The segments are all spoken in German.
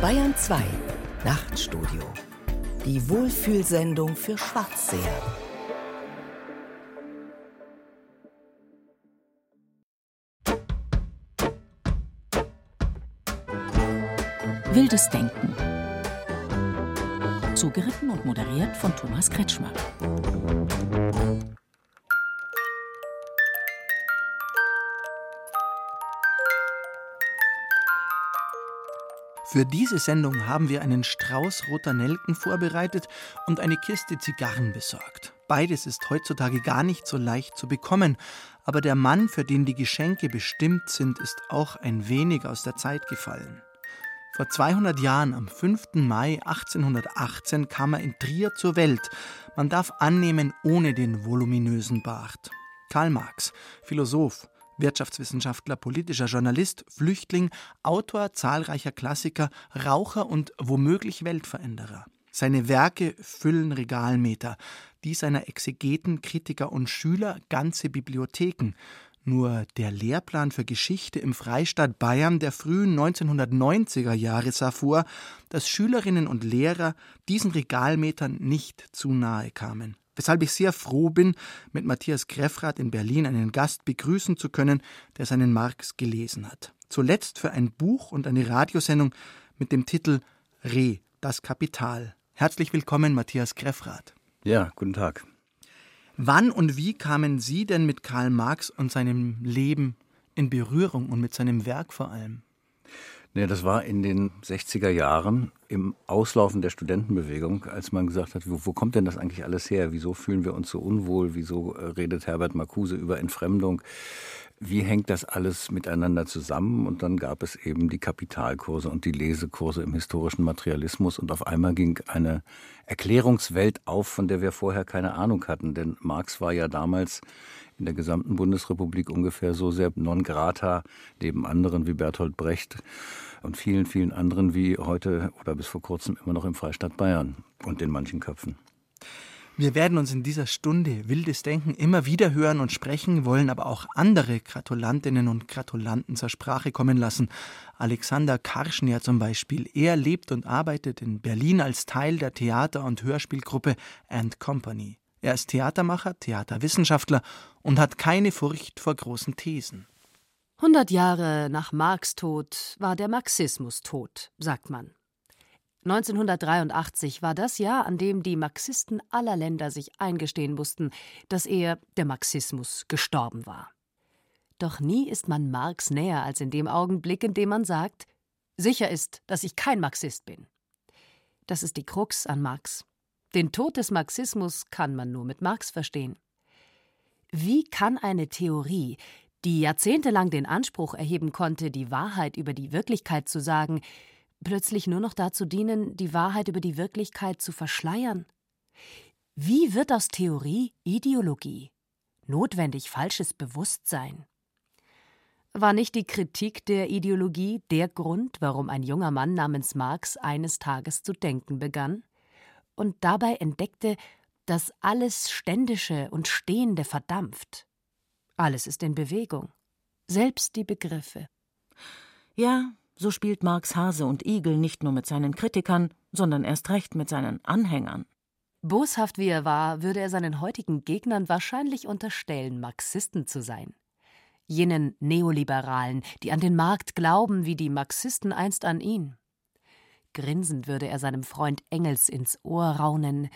Bayern 2 Nachtstudio. Die Wohlfühlsendung für Schwarzseher. Wildes Denken. Zugeritten und moderiert von Thomas Kretschmer. Für diese Sendung haben wir einen Strauß roter Nelken vorbereitet und eine Kiste Zigarren besorgt. Beides ist heutzutage gar nicht so leicht zu bekommen, aber der Mann, für den die Geschenke bestimmt sind, ist auch ein wenig aus der Zeit gefallen. Vor 200 Jahren, am 5. Mai 1818, kam er in Trier zur Welt. Man darf annehmen, ohne den voluminösen Bart. Karl Marx, Philosoph, Wirtschaftswissenschaftler, politischer Journalist, Flüchtling, Autor zahlreicher Klassiker, Raucher und womöglich Weltveränderer. Seine Werke füllen Regalmeter, die seiner Exegeten, Kritiker und Schüler ganze Bibliotheken. Nur der Lehrplan für Geschichte im Freistaat Bayern der frühen 1990er Jahre sah vor, dass Schülerinnen und Lehrer diesen Regalmetern nicht zu nahe kamen weshalb ich sehr froh bin, mit Matthias Greffrath in Berlin einen Gast begrüßen zu können, der seinen Marx gelesen hat. Zuletzt für ein Buch und eine Radiosendung mit dem Titel Re, das Kapital. Herzlich willkommen, Matthias Greffrath. Ja, guten Tag. Wann und wie kamen Sie denn mit Karl Marx und seinem Leben in Berührung und mit seinem Werk vor allem? Nee, das war in den 60er Jahren im Auslaufen der Studentenbewegung, als man gesagt hat, wo, wo, kommt denn das eigentlich alles her? Wieso fühlen wir uns so unwohl? Wieso äh, redet Herbert Marcuse über Entfremdung? Wie hängt das alles miteinander zusammen? Und dann gab es eben die Kapitalkurse und die Lesekurse im historischen Materialismus und auf einmal ging eine Erklärungswelt auf, von der wir vorher keine Ahnung hatten. Denn Marx war ja damals in der gesamten Bundesrepublik ungefähr so sehr non grata, neben anderen wie Bertolt Brecht und vielen, vielen anderen wie heute oder bis vor kurzem immer noch im Freistaat Bayern und in manchen Köpfen. Wir werden uns in dieser Stunde wildes Denken immer wieder hören und sprechen, wollen aber auch andere Gratulantinnen und Gratulanten zur Sprache kommen lassen. Alexander Karschner zum Beispiel. Er lebt und arbeitet in Berlin als Teil der Theater- und Hörspielgruppe And Company. Er ist Theatermacher, Theaterwissenschaftler und hat keine Furcht vor großen Thesen. Hundert Jahre nach Marx Tod war der Marxismus tot, sagt man. 1983 war das Jahr, an dem die Marxisten aller Länder sich eingestehen mussten, dass er, der Marxismus, gestorben war. Doch nie ist man Marx näher als in dem Augenblick, in dem man sagt, sicher ist, dass ich kein Marxist bin. Das ist die Krux an Marx. Den Tod des Marxismus kann man nur mit Marx verstehen. Wie kann eine Theorie, die jahrzehntelang den Anspruch erheben konnte, die Wahrheit über die Wirklichkeit zu sagen, plötzlich nur noch dazu dienen, die Wahrheit über die Wirklichkeit zu verschleiern? Wie wird aus Theorie Ideologie? Notwendig falsches Bewusstsein? War nicht die Kritik der Ideologie der Grund, warum ein junger Mann namens Marx eines Tages zu denken begann? Und dabei entdeckte, dass alles Ständische und Stehende verdampft. Alles ist in Bewegung, selbst die Begriffe. Ja, so spielt Marx Hase und Igel nicht nur mit seinen Kritikern, sondern erst recht mit seinen Anhängern. Boshaft wie er war, würde er seinen heutigen Gegnern wahrscheinlich unterstellen, Marxisten zu sein. Jenen Neoliberalen, die an den Markt glauben, wie die Marxisten einst an ihn. Grinsend würde er seinem Freund Engels ins Ohr raunen.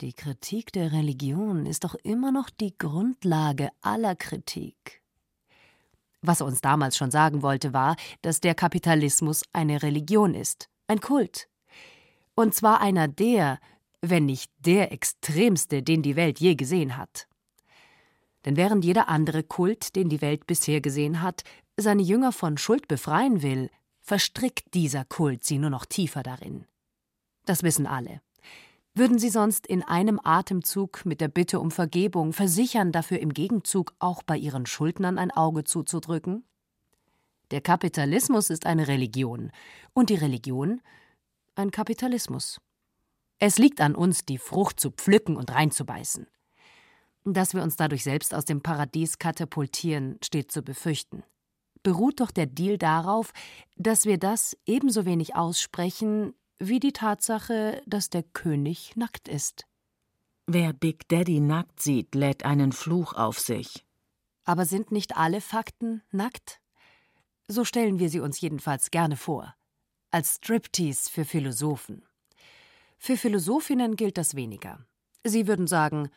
Die Kritik der Religion ist doch immer noch die Grundlage aller Kritik. Was er uns damals schon sagen wollte, war, dass der Kapitalismus eine Religion ist, ein Kult. Und zwar einer der, wenn nicht der extremste, den die Welt je gesehen hat. Denn während jeder andere Kult, den die Welt bisher gesehen hat, seine Jünger von Schuld befreien will, verstrickt dieser Kult sie nur noch tiefer darin. Das wissen alle. Würden sie sonst in einem Atemzug mit der Bitte um Vergebung versichern, dafür im Gegenzug auch bei ihren Schuldnern ein Auge zuzudrücken? Der Kapitalismus ist eine Religion und die Religion ein Kapitalismus. Es liegt an uns, die Frucht zu pflücken und reinzubeißen. Dass wir uns dadurch selbst aus dem Paradies katapultieren, steht zu befürchten. Beruht doch der Deal darauf, dass wir das ebenso wenig aussprechen wie die Tatsache, dass der König nackt ist. Wer Big Daddy nackt sieht, lädt einen Fluch auf sich. Aber sind nicht alle Fakten nackt? So stellen wir sie uns jedenfalls gerne vor. Als Striptease für Philosophen. Für Philosophinnen gilt das weniger. Sie würden sagen,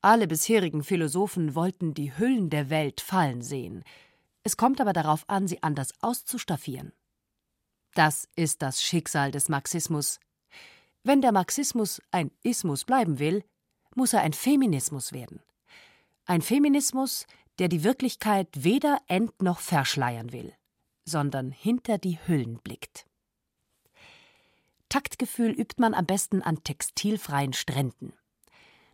alle bisherigen Philosophen wollten die Hüllen der Welt fallen sehen. Es kommt aber darauf an, sie anders auszustaffieren. Das ist das Schicksal des Marxismus. Wenn der Marxismus ein Ismus bleiben will, muss er ein Feminismus werden. Ein Feminismus, der die Wirklichkeit weder ent- noch verschleiern will, sondern hinter die Hüllen blickt. Taktgefühl übt man am besten an textilfreien Stränden.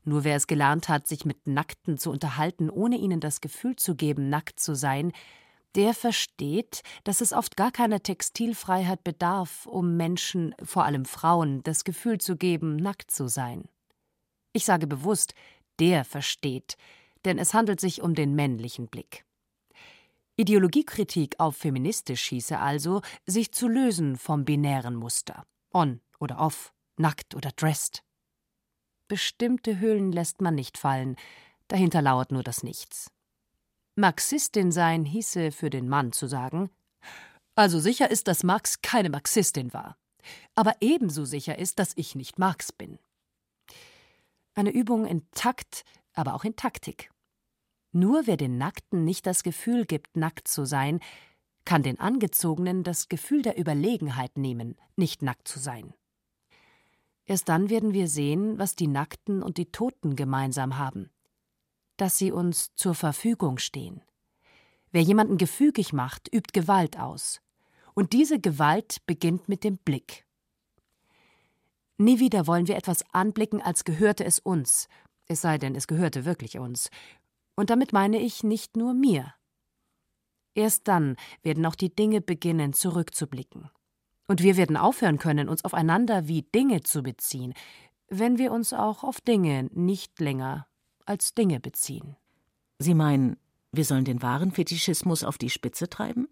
Nur wer es gelernt hat, sich mit Nackten zu unterhalten, ohne ihnen das Gefühl zu geben, nackt zu sein, der versteht, dass es oft gar keiner Textilfreiheit bedarf, um Menschen, vor allem Frauen, das Gefühl zu geben, nackt zu sein. Ich sage bewusst, der versteht, denn es handelt sich um den männlichen Blick. Ideologiekritik auf feministisch hieße also, sich zu lösen vom binären Muster. On oder off, nackt oder dressed. Bestimmte Hüllen lässt man nicht fallen, dahinter lauert nur das Nichts. Marxistin sein hieße für den Mann zu sagen, also sicher ist, dass Marx keine Marxistin war, aber ebenso sicher ist, dass ich nicht Marx bin. Eine Übung in Takt, aber auch in Taktik. Nur wer den Nackten nicht das Gefühl gibt, nackt zu sein, kann den Angezogenen das Gefühl der Überlegenheit nehmen, nicht nackt zu sein. Erst dann werden wir sehen, was die Nackten und die Toten gemeinsam haben dass sie uns zur Verfügung stehen. Wer jemanden gefügig macht, übt Gewalt aus. Und diese Gewalt beginnt mit dem Blick. Nie wieder wollen wir etwas anblicken, als gehörte es uns, es sei denn, es gehörte wirklich uns. Und damit meine ich nicht nur mir. Erst dann werden auch die Dinge beginnen, zurückzublicken. Und wir werden aufhören können, uns aufeinander wie Dinge zu beziehen, wenn wir uns auch auf Dinge nicht länger als Dinge beziehen. Sie meinen, wir sollen den wahren Fetischismus auf die Spitze treiben?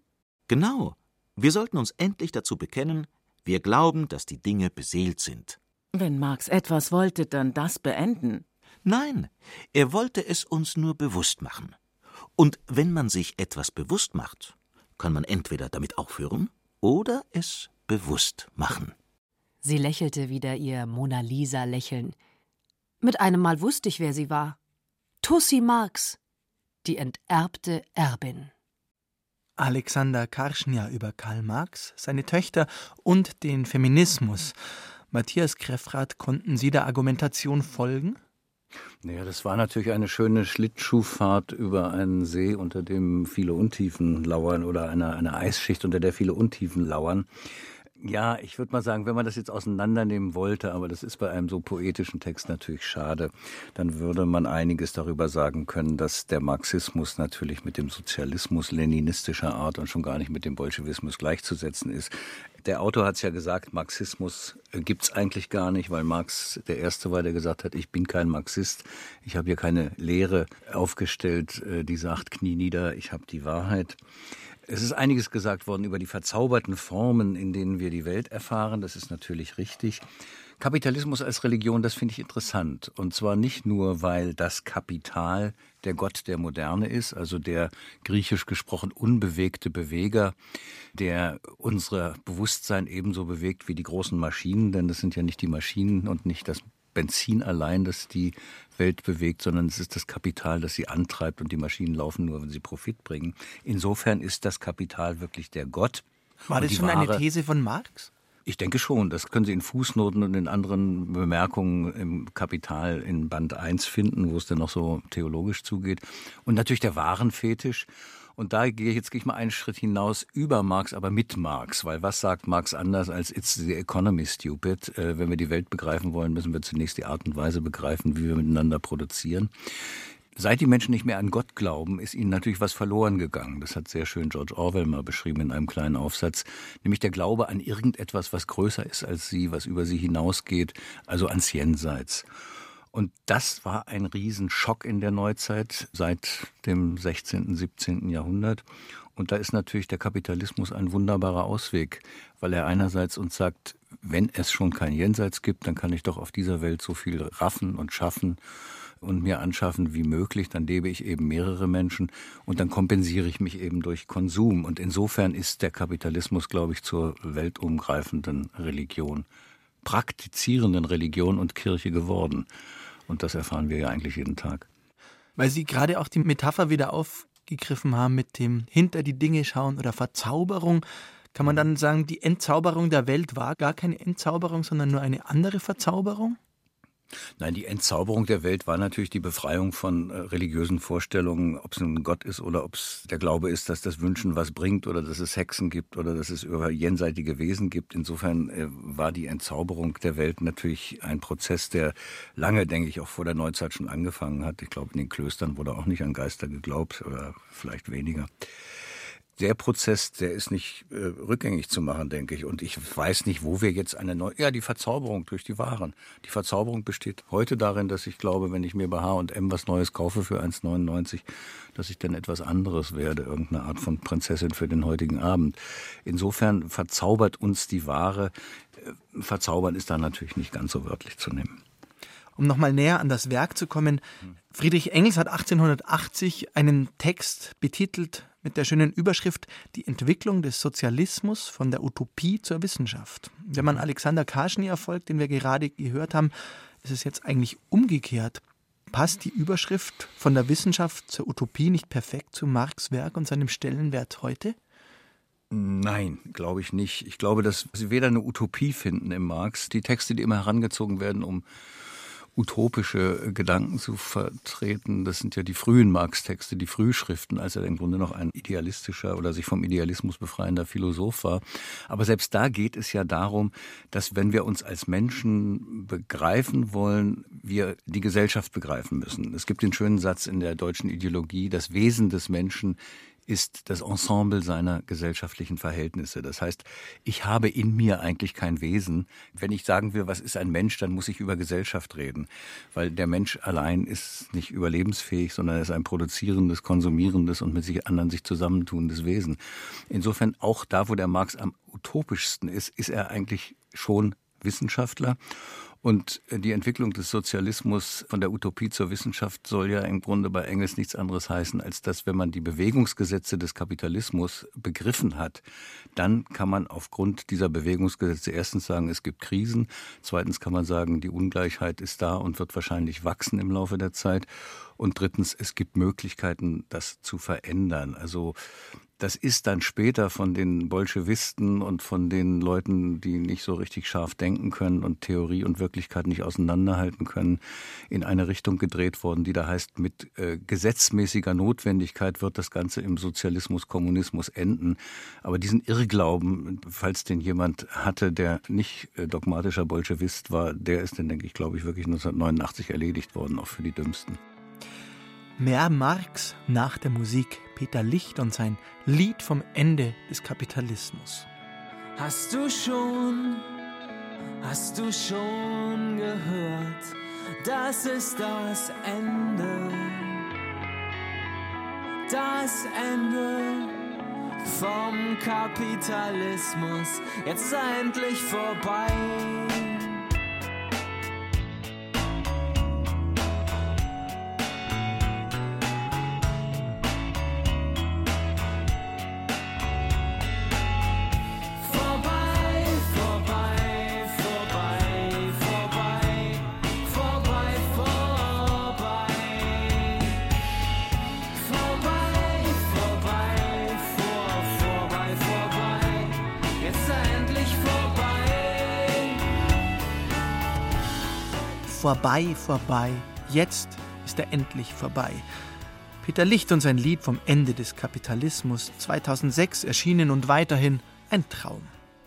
Genau. Wir sollten uns endlich dazu bekennen, wir glauben, dass die Dinge beseelt sind. Wenn Marx etwas wollte, dann das beenden. Nein, er wollte es uns nur bewusst machen. Und wenn man sich etwas bewusst macht, kann man entweder damit aufhören oder es bewusst machen. Sie lächelte wieder ihr Mona Lisa Lächeln. Mit einem Mal wusste ich, wer sie war. Tussi Marx, die enterbte Erbin. Alexander Karschnia über Karl Marx, seine Töchter und den Feminismus. Matthias Kreffrath, konnten Sie der Argumentation folgen? Naja, das war natürlich eine schöne Schlittschuhfahrt über einen See, unter dem viele Untiefen lauern oder eine, eine Eisschicht, unter der viele Untiefen lauern. Ja, ich würde mal sagen, wenn man das jetzt auseinandernehmen wollte, aber das ist bei einem so poetischen Text natürlich schade, dann würde man einiges darüber sagen können, dass der Marxismus natürlich mit dem Sozialismus leninistischer Art und schon gar nicht mit dem Bolschewismus gleichzusetzen ist. Der Autor hat es ja gesagt, Marxismus äh, gibt's eigentlich gar nicht, weil Marx der Erste war, der gesagt hat, ich bin kein Marxist, ich habe hier keine Lehre aufgestellt, äh, die sagt, knie nieder, ich habe die Wahrheit. Es ist einiges gesagt worden über die verzauberten Formen, in denen wir die Welt erfahren. Das ist natürlich richtig. Kapitalismus als Religion, das finde ich interessant. Und zwar nicht nur, weil das Kapital der Gott der Moderne ist, also der griechisch gesprochen unbewegte Beweger, der unsere Bewusstsein ebenso bewegt wie die großen Maschinen, denn das sind ja nicht die Maschinen und nicht das Benzin allein, das die Welt bewegt, sondern es ist das Kapital, das sie antreibt und die Maschinen laufen nur, wenn sie Profit bringen. Insofern ist das Kapital wirklich der Gott. War das schon Ware, eine These von Marx? Ich denke schon. Das können Sie in Fußnoten und in anderen Bemerkungen im Kapital in Band 1 finden, wo es dann noch so theologisch zugeht. Und natürlich der Warenfetisch. Und da gehe ich jetzt gehe ich mal einen Schritt hinaus über Marx, aber mit Marx, weil was sagt Marx anders als It's the economy stupid? Äh, wenn wir die Welt begreifen wollen, müssen wir zunächst die Art und Weise begreifen, wie wir miteinander produzieren. Seit die Menschen nicht mehr an Gott glauben, ist ihnen natürlich was verloren gegangen. Das hat sehr schön George Orwell mal beschrieben in einem kleinen Aufsatz, nämlich der Glaube an irgendetwas, was größer ist als sie, was über sie hinausgeht, also ans Jenseits. Und das war ein Riesenschock in der Neuzeit seit dem 16., 17. Jahrhundert. Und da ist natürlich der Kapitalismus ein wunderbarer Ausweg, weil er einerseits uns sagt, wenn es schon kein Jenseits gibt, dann kann ich doch auf dieser Welt so viel raffen und schaffen und mir anschaffen wie möglich, dann lebe ich eben mehrere Menschen und dann kompensiere ich mich eben durch Konsum. Und insofern ist der Kapitalismus, glaube ich, zur weltumgreifenden Religion, praktizierenden Religion und Kirche geworden. Und das erfahren wir ja eigentlich jeden Tag. Weil Sie gerade auch die Metapher wieder aufgegriffen haben mit dem hinter die Dinge schauen oder Verzauberung. Kann man dann sagen, die Entzauberung der Welt war gar keine Entzauberung, sondern nur eine andere Verzauberung? Nein, die Entzauberung der Welt war natürlich die Befreiung von äh, religiösen Vorstellungen, ob es ein Gott ist oder ob es der Glaube ist, dass das Wünschen was bringt oder dass es Hexen gibt oder dass es über jenseitige Wesen gibt. Insofern äh, war die Entzauberung der Welt natürlich ein Prozess, der lange, denke ich, auch vor der Neuzeit schon angefangen hat. Ich glaube, in den Klöstern wurde auch nicht an Geister geglaubt oder vielleicht weniger der Prozess, der ist nicht äh, rückgängig zu machen, denke ich. Und ich weiß nicht, wo wir jetzt eine neue, ja, die Verzauberung durch die Waren. Die Verzauberung besteht heute darin, dass ich glaube, wenn ich mir bei H&M was Neues kaufe für 1,99, dass ich dann etwas anderes werde, irgendeine Art von Prinzessin für den heutigen Abend. Insofern verzaubert uns die Ware. Äh, verzaubern ist da natürlich nicht ganz so wörtlich zu nehmen. Um nochmal näher an das Werk zu kommen, Friedrich Engels hat 1880 einen Text betitelt mit der schönen Überschrift Die Entwicklung des Sozialismus von der Utopie zur Wissenschaft. Wenn man Alexander Karschny erfolgt, den wir gerade gehört haben, ist es jetzt eigentlich umgekehrt. Passt die Überschrift von der Wissenschaft zur Utopie nicht perfekt zu Marx Werk und seinem Stellenwert heute? Nein, glaube ich nicht. Ich glaube, dass Sie weder eine Utopie finden im Marx. Die Texte, die immer herangezogen werden, um utopische Gedanken zu vertreten. Das sind ja die frühen Marx-Texte, die Frühschriften, als er im Grunde noch ein idealistischer oder sich vom Idealismus befreiender Philosoph war. Aber selbst da geht es ja darum, dass wenn wir uns als Menschen begreifen wollen, wir die Gesellschaft begreifen müssen. Es gibt den schönen Satz in der deutschen Ideologie, das Wesen des Menschen ist das Ensemble seiner gesellschaftlichen Verhältnisse. Das heißt, ich habe in mir eigentlich kein Wesen. Wenn ich sagen will, was ist ein Mensch, dann muss ich über Gesellschaft reden, weil der Mensch allein ist nicht überlebensfähig, sondern er ist ein produzierendes, konsumierendes und mit sich anderen sich zusammentunendes Wesen. Insofern auch da, wo der Marx am utopischsten ist, ist er eigentlich schon Wissenschaftler und die Entwicklung des Sozialismus von der Utopie zur Wissenschaft soll ja im Grunde bei Engels nichts anderes heißen, als dass, wenn man die Bewegungsgesetze des Kapitalismus begriffen hat, dann kann man aufgrund dieser Bewegungsgesetze erstens sagen, es gibt Krisen, zweitens kann man sagen, die Ungleichheit ist da und wird wahrscheinlich wachsen im Laufe der Zeit. Und drittens, es gibt Möglichkeiten, das zu verändern. Also das ist dann später von den Bolschewisten und von den Leuten, die nicht so richtig scharf denken können und Theorie und Wirklichkeit nicht auseinanderhalten können, in eine Richtung gedreht worden, die da heißt, mit äh, gesetzmäßiger Notwendigkeit wird das Ganze im Sozialismus, Kommunismus enden. Aber diesen Irrglauben, falls den jemand hatte, der nicht äh, dogmatischer Bolschewist war, der ist dann, denke ich, glaube ich, wirklich 1989 erledigt worden, auch für die Dümmsten. Mehr Marx nach der Musik Peter Licht und sein Lied vom Ende des Kapitalismus. Hast du schon, hast du schon gehört, das ist das Ende, das Ende vom Kapitalismus, jetzt endlich vorbei. Vorbei, vorbei, jetzt ist er endlich vorbei. Peter Licht und sein Lied vom Ende des Kapitalismus 2006 erschienen und weiterhin ein Traum.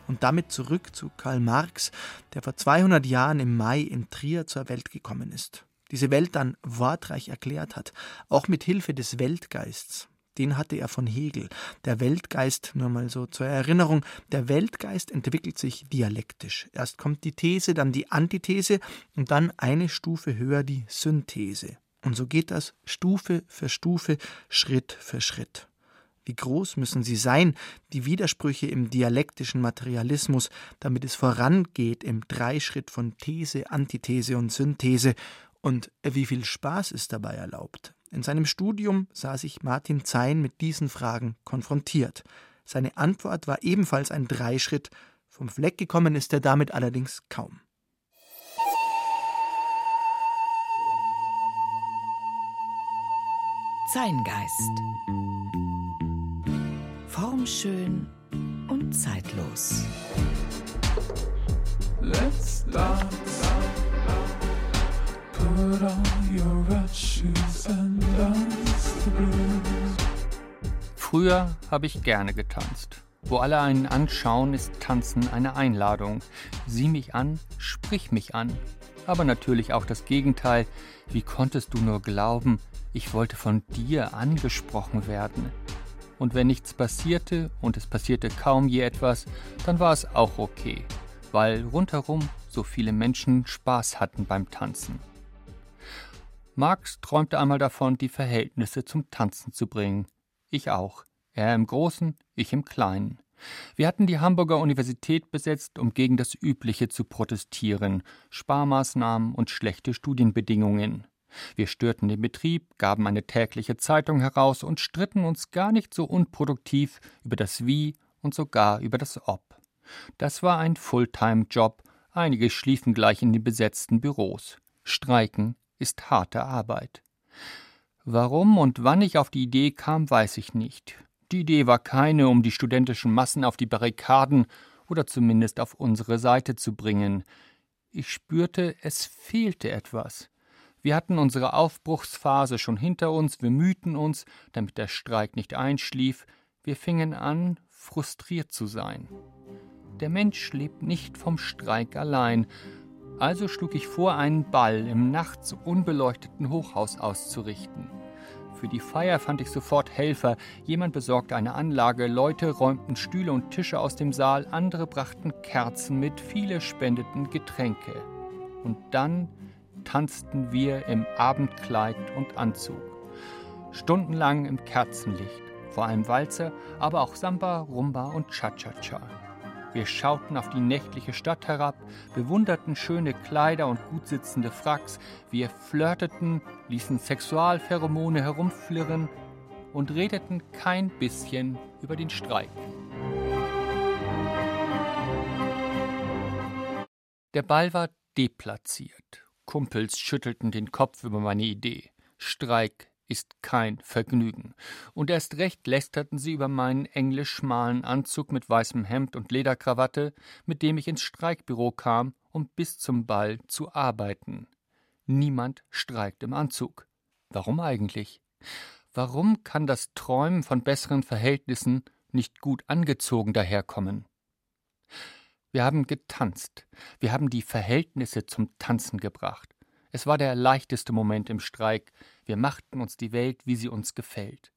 Und damit zurück zu Karl Marx, der vor 200 Jahren im Mai in Trier zur Welt gekommen ist. Diese Welt dann wortreich erklärt hat, auch mit Hilfe des Weltgeists. Den hatte er von Hegel. Der Weltgeist, nur mal so zur Erinnerung, der Weltgeist entwickelt sich dialektisch. Erst kommt die These, dann die Antithese und dann eine Stufe höher die Synthese. Und so geht das Stufe für Stufe, Schritt für Schritt. Wie groß müssen sie sein, die Widersprüche im dialektischen Materialismus, damit es vorangeht im Dreischritt von These, Antithese und Synthese, und wie viel Spaß ist dabei erlaubt. In seinem Studium sah sich Martin Zein mit diesen Fragen konfrontiert. Seine Antwort war ebenfalls ein Dreischritt, vom Fleck gekommen ist er damit allerdings kaum. Zeingeist formschön und zeitlos. Let's dance. Put on your red shoes and dance the blues. Früher habe ich gerne getanzt. Wo alle einen anschauen, ist Tanzen eine Einladung. Sieh mich an, sprich mich an. Aber natürlich auch das Gegenteil. Wie konntest du nur glauben, ich wollte von dir angesprochen werden? und wenn nichts passierte und es passierte kaum je etwas, dann war es auch okay, weil rundherum so viele Menschen Spaß hatten beim Tanzen. Marx träumte einmal davon, die Verhältnisse zum Tanzen zu bringen. Ich auch. Er im Großen, ich im Kleinen. Wir hatten die Hamburger Universität besetzt, um gegen das Übliche zu protestieren, Sparmaßnahmen und schlechte Studienbedingungen. Wir störten den Betrieb, gaben eine tägliche Zeitung heraus und stritten uns gar nicht so unproduktiv über das Wie und sogar über das Ob. Das war ein Fulltime-Job, einige schliefen gleich in den besetzten Büros. Streiken ist harte Arbeit. Warum und wann ich auf die Idee kam, weiß ich nicht. Die Idee war keine, um die studentischen Massen auf die Barrikaden oder zumindest auf unsere Seite zu bringen. Ich spürte, es fehlte etwas. Wir hatten unsere Aufbruchsphase schon hinter uns, wir mühten uns, damit der Streik nicht einschlief, wir fingen an, frustriert zu sein. Der Mensch lebt nicht vom Streik allein, also schlug ich vor, einen Ball im nachts unbeleuchteten Hochhaus auszurichten. Für die Feier fand ich sofort Helfer. Jemand besorgte eine Anlage, Leute räumten Stühle und Tische aus dem Saal, andere brachten Kerzen mit, viele spendeten Getränke. Und dann tanzten wir im Abendkleid und Anzug. Stundenlang im Kerzenlicht, vor allem Walzer, aber auch Samba, Rumba und Cha-Cha-Cha. Wir schauten auf die nächtliche Stadt herab, bewunderten schöne Kleider und gut sitzende Fracks, wir flirteten, ließen Sexualpheromone herumflirren und redeten kein bisschen über den Streik. Der Ball war deplatziert. Kumpels schüttelten den Kopf über meine Idee. Streik ist kein Vergnügen. Und erst recht lästerten sie über meinen englisch schmalen Anzug mit weißem Hemd und Lederkrawatte, mit dem ich ins Streikbüro kam, um bis zum Ball zu arbeiten. Niemand streikt im Anzug. Warum eigentlich? Warum kann das Träumen von besseren Verhältnissen nicht gut angezogen daherkommen? Wir haben getanzt. Wir haben die Verhältnisse zum Tanzen gebracht. Es war der leichteste Moment im Streik. Wir machten uns die Welt, wie sie uns gefällt.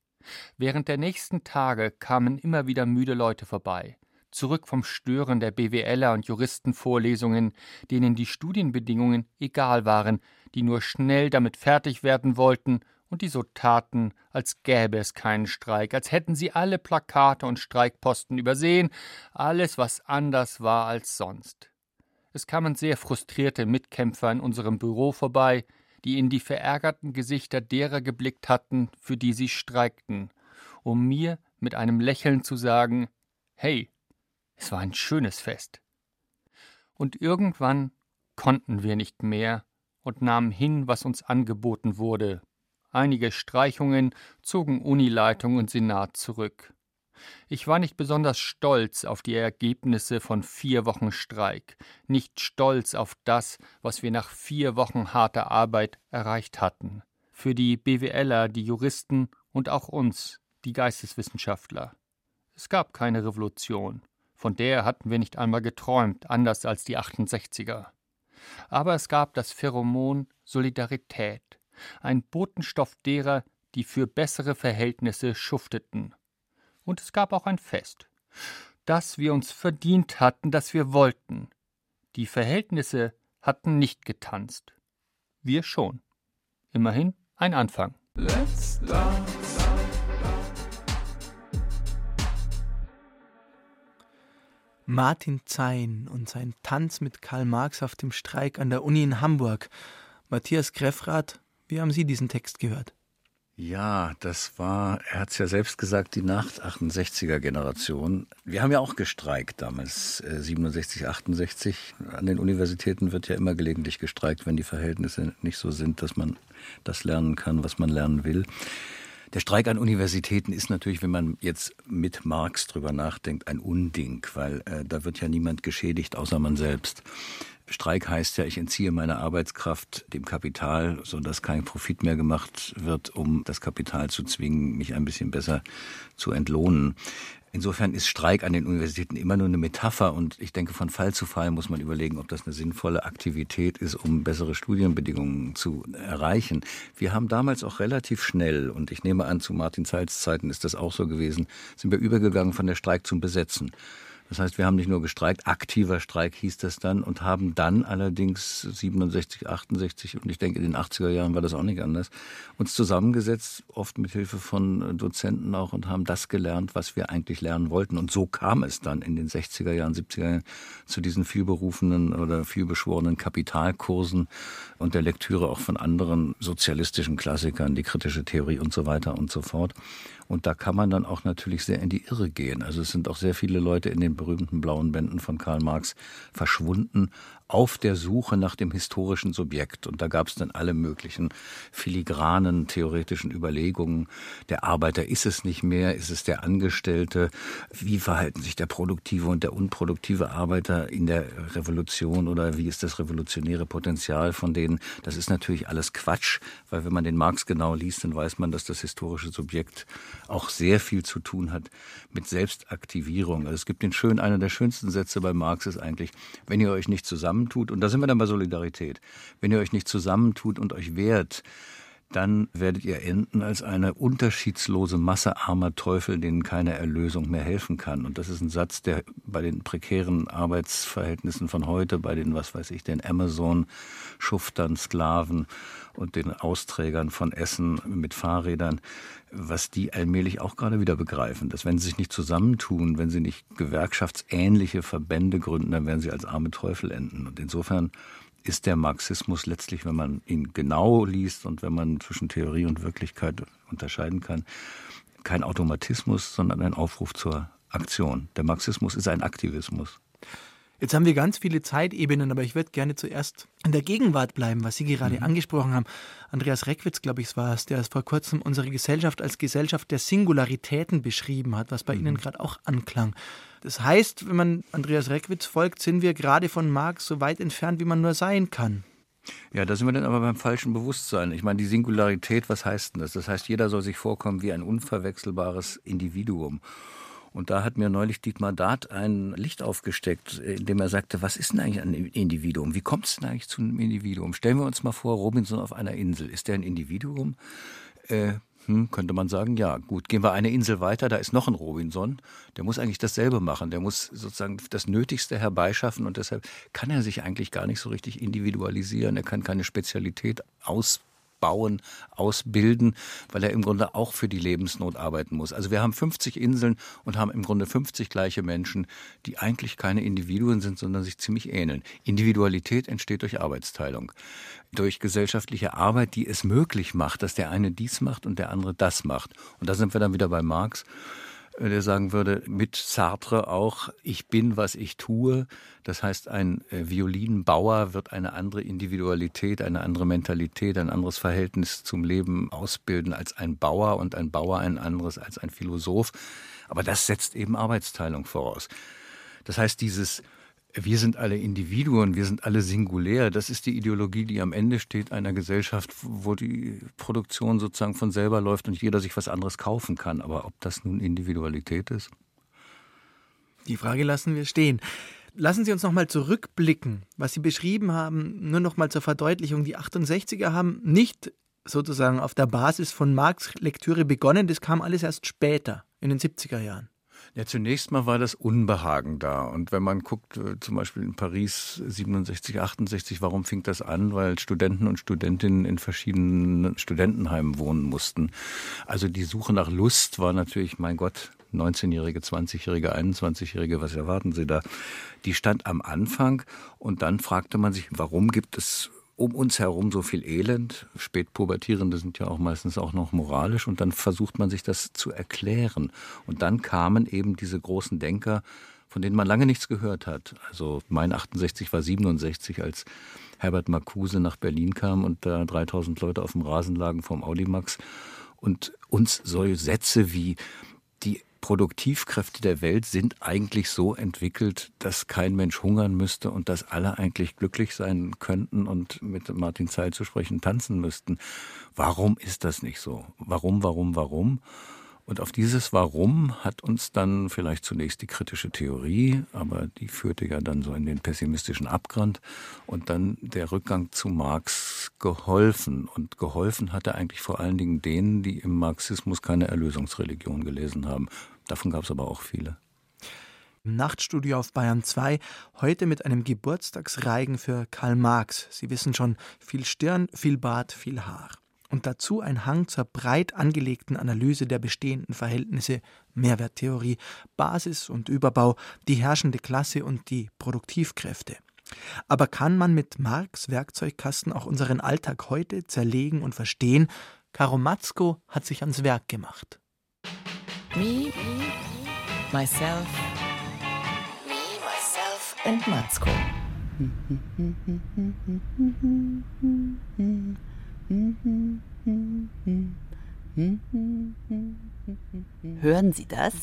Während der nächsten Tage kamen immer wieder müde Leute vorbei. Zurück vom Stören der BWLer und Juristenvorlesungen, denen die Studienbedingungen egal waren, die nur schnell damit fertig werden wollten und die so taten, als gäbe es keinen Streik, als hätten sie alle Plakate und Streikposten übersehen, alles, was anders war als sonst. Es kamen sehr frustrierte Mitkämpfer in unserem Büro vorbei, die in die verärgerten Gesichter derer geblickt hatten, für die sie streikten, um mir mit einem Lächeln zu sagen Hey, es war ein schönes Fest. Und irgendwann konnten wir nicht mehr und nahmen hin, was uns angeboten wurde, Einige Streichungen zogen Unileitung und Senat zurück. Ich war nicht besonders stolz auf die Ergebnisse von vier Wochen Streik, nicht stolz auf das, was wir nach vier Wochen harter Arbeit erreicht hatten. Für die BWLer, die Juristen und auch uns, die Geisteswissenschaftler. Es gab keine Revolution. Von der hatten wir nicht einmal geträumt, anders als die 68er. Aber es gab das Pheromon Solidarität, ein Botenstoff derer, die für bessere Verhältnisse schufteten. Und es gab auch ein Fest, das wir uns verdient hatten, das wir wollten. Die Verhältnisse hatten nicht getanzt. Wir schon. Immerhin ein Anfang. Let's dance. Martin Zein und sein Tanz mit Karl Marx auf dem Streik an der Uni in Hamburg. Matthias Greffrath, wie haben Sie diesen Text gehört? Ja, das war, er hat es ja selbst gesagt, die Nach-68er-Generation. Wir haben ja auch gestreikt damals, äh, 67, 68. An den Universitäten wird ja immer gelegentlich gestreikt, wenn die Verhältnisse nicht so sind, dass man das lernen kann, was man lernen will. Der Streik an Universitäten ist natürlich, wenn man jetzt mit Marx drüber nachdenkt, ein Unding, weil äh, da wird ja niemand geschädigt, außer man selbst. Streik heißt ja, ich entziehe meine Arbeitskraft dem Kapital, so dass kein Profit mehr gemacht wird, um das Kapital zu zwingen, mich ein bisschen besser zu entlohnen. Insofern ist Streik an den Universitäten immer nur eine Metapher und ich denke, von Fall zu Fall muss man überlegen, ob das eine sinnvolle Aktivität ist, um bessere Studienbedingungen zu erreichen. Wir haben damals auch relativ schnell, und ich nehme an, zu Martin Zeils Zeiten ist das auch so gewesen, sind wir übergegangen von der Streik zum Besetzen. Das heißt, wir haben nicht nur gestreikt, aktiver Streik hieß das dann und haben dann allerdings 67, 68 und ich denke in den 80er Jahren war das auch nicht anders, uns zusammengesetzt, oft mit Hilfe von Dozenten auch und haben das gelernt, was wir eigentlich lernen wollten. Und so kam es dann in den 60er Jahren, 70er Jahren zu diesen vielberufenen oder vielbeschworenen Kapitalkursen und der Lektüre auch von anderen sozialistischen Klassikern, die kritische Theorie und so weiter und so fort. Und da kann man dann auch natürlich sehr in die Irre gehen. Also es sind auch sehr viele Leute in den berühmten blauen Bänden von Karl Marx verschwunden, auf der Suche nach dem historischen Subjekt. Und da gab es dann alle möglichen filigranen theoretischen Überlegungen. Der Arbeiter ist es nicht mehr, ist es der Angestellte? Wie verhalten sich der produktive und der unproduktive Arbeiter in der Revolution oder wie ist das revolutionäre Potenzial von denen? Das ist natürlich alles Quatsch, weil wenn man den Marx genau liest, dann weiß man, dass das historische Subjekt auch sehr viel zu tun hat mit Selbstaktivierung. Also es gibt den schönen, einer der schönsten Sätze bei Marx ist eigentlich, wenn ihr euch nicht zusammen zusammentut, und da sind wir dann bei Solidarität, wenn ihr euch nicht zusammentut und euch wehrt, dann werdet ihr enden als eine unterschiedslose Masse armer Teufel, denen keine Erlösung mehr helfen kann. Und das ist ein Satz, der bei den prekären Arbeitsverhältnissen von heute, bei den, was weiß ich, den Amazon-Schuftern, Sklaven und den Austrägern von Essen mit Fahrrädern, was die allmählich auch gerade wieder begreifen, dass wenn sie sich nicht zusammentun, wenn sie nicht gewerkschaftsähnliche Verbände gründen, dann werden sie als arme Teufel enden. Und insofern ist der Marxismus letztlich, wenn man ihn genau liest und wenn man zwischen Theorie und Wirklichkeit unterscheiden kann, kein Automatismus, sondern ein Aufruf zur Aktion. Der Marxismus ist ein Aktivismus. Jetzt haben wir ganz viele Zeitebenen, aber ich würde gerne zuerst in der Gegenwart bleiben, was Sie gerade mhm. angesprochen haben. Andreas Reckwitz, glaube ich, war es, der vor kurzem unsere Gesellschaft als Gesellschaft der Singularitäten beschrieben hat, was bei mhm. Ihnen gerade auch anklang. Das heißt, wenn man Andreas Reckwitz folgt, sind wir gerade von Marx so weit entfernt, wie man nur sein kann. Ja, da sind wir dann aber beim falschen Bewusstsein. Ich meine, die Singularität, was heißt denn das? Das heißt, jeder soll sich vorkommen wie ein unverwechselbares Individuum. Und da hat mir neulich Dietmar Dart ein Licht aufgesteckt, in dem er sagte, was ist denn eigentlich ein Individuum? Wie kommt es denn eigentlich zu einem Individuum? Stellen wir uns mal vor, Robinson auf einer Insel. Ist der ein Individuum? Äh, hm, könnte man sagen, ja, gut, gehen wir eine Insel weiter, da ist noch ein Robinson, der muss eigentlich dasselbe machen, der muss sozusagen das Nötigste herbeischaffen und deshalb kann er sich eigentlich gar nicht so richtig individualisieren, er kann keine Spezialität aus bauen, ausbilden, weil er im Grunde auch für die Lebensnot arbeiten muss. Also wir haben 50 Inseln und haben im Grunde 50 gleiche Menschen, die eigentlich keine Individuen sind, sondern sich ziemlich ähneln. Individualität entsteht durch Arbeitsteilung, durch gesellschaftliche Arbeit, die es möglich macht, dass der eine dies macht und der andere das macht. Und da sind wir dann wieder bei Marx der sagen würde, mit Sartre auch, ich bin, was ich tue. Das heißt, ein äh, Violinbauer wird eine andere Individualität, eine andere Mentalität, ein anderes Verhältnis zum Leben ausbilden als ein Bauer und ein Bauer ein anderes als ein Philosoph. Aber das setzt eben Arbeitsteilung voraus. Das heißt, dieses wir sind alle Individuen, wir sind alle singulär. Das ist die Ideologie, die am Ende steht einer Gesellschaft, wo die Produktion sozusagen von selber läuft und jeder sich was anderes kaufen kann. Aber ob das nun Individualität ist? Die Frage lassen wir stehen. Lassen Sie uns noch mal zurückblicken, was Sie beschrieben haben, nur noch mal zur Verdeutlichung. Die 68er haben nicht sozusagen auf der Basis von Marx Lektüre begonnen, das kam alles erst später, in den 70er Jahren. Ja, zunächst mal war das Unbehagen da. Und wenn man guckt, äh, zum Beispiel in Paris 67, 68, warum fing das an? Weil Studenten und Studentinnen in verschiedenen Studentenheimen wohnen mussten. Also die Suche nach Lust war natürlich, mein Gott, 19-Jährige, 20-Jährige, 21-Jährige, was erwarten Sie da? Die stand am Anfang und dann fragte man sich, warum gibt es um uns herum so viel Elend. Spätpubertierende sind ja auch meistens auch noch moralisch und dann versucht man sich das zu erklären. Und dann kamen eben diese großen Denker, von denen man lange nichts gehört hat. Also mein 68 war 67, als Herbert Marcuse nach Berlin kam und da 3000 Leute auf dem Rasen lagen vom Audimax und uns solche Sätze wie die Produktivkräfte der Welt sind eigentlich so entwickelt, dass kein Mensch hungern müsste und dass alle eigentlich glücklich sein könnten und mit Martin Zeil zu sprechen tanzen müssten. Warum ist das nicht so? Warum, warum, warum? Und auf dieses Warum hat uns dann vielleicht zunächst die kritische Theorie, aber die führte ja dann so in den pessimistischen Abgrund und dann der Rückgang zu Marx geholfen. Und geholfen hat er eigentlich vor allen Dingen denen, die im Marxismus keine Erlösungsreligion gelesen haben. Davon gab es aber auch viele. Im Nachtstudio auf Bayern 2, heute mit einem Geburtstagsreigen für Karl Marx. Sie wissen schon, viel Stirn, viel Bart, viel Haar und dazu ein Hang zur breit angelegten Analyse der bestehenden Verhältnisse, Mehrwerttheorie, Basis und Überbau, die herrschende Klasse und die Produktivkräfte. Aber kann man mit Marx Werkzeugkasten auch unseren Alltag heute zerlegen und verstehen? Karo Matzko hat sich ans Werk gemacht. Me, myself, me, myself and Matzko. Hören Sie das?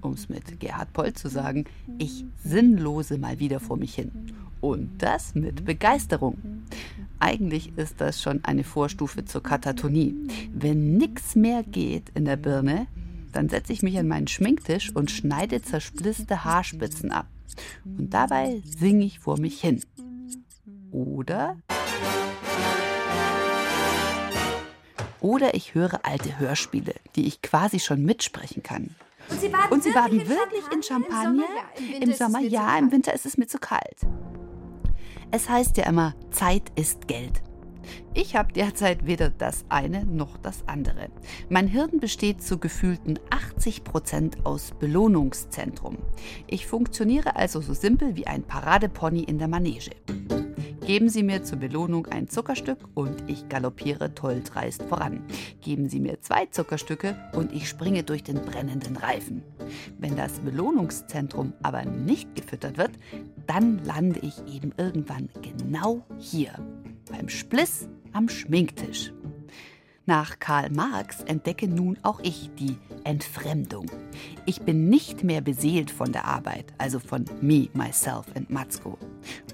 Um es mit Gerhard Poll zu sagen, ich sinnlose mal wieder vor mich hin. Und das mit Begeisterung. Eigentlich ist das schon eine Vorstufe zur Katatonie. Wenn nichts mehr geht in der Birne, dann setze ich mich an meinen Schminktisch und schneide zersplitzte Haarspitzen ab. Und dabei singe ich vor mich hin. Oder Oder ich höre alte Hörspiele, die ich quasi schon mitsprechen kann. Und Sie baden, Und Sie baden wirklich, wirklich in Champagner? Im Sommer, ja, Im, Im Sommer ja, im Winter ist es mir zu kalt. Es heißt ja immer, Zeit ist Geld. Ich habe derzeit weder das eine noch das andere. Mein Hirn besteht zu gefühlten 80 Prozent aus Belohnungszentrum. Ich funktioniere also so simpel wie ein Paradepony in der Manege. Geben Sie mir zur Belohnung ein Zuckerstück und ich galoppiere tolldreist voran. Geben Sie mir zwei Zuckerstücke und ich springe durch den brennenden Reifen. Wenn das Belohnungszentrum aber nicht gefüttert wird, dann lande ich eben irgendwann genau hier, beim Spliss am Schminktisch. Nach Karl Marx entdecke nun auch ich die Entfremdung. Ich bin nicht mehr beseelt von der Arbeit, also von me, myself and Matzko.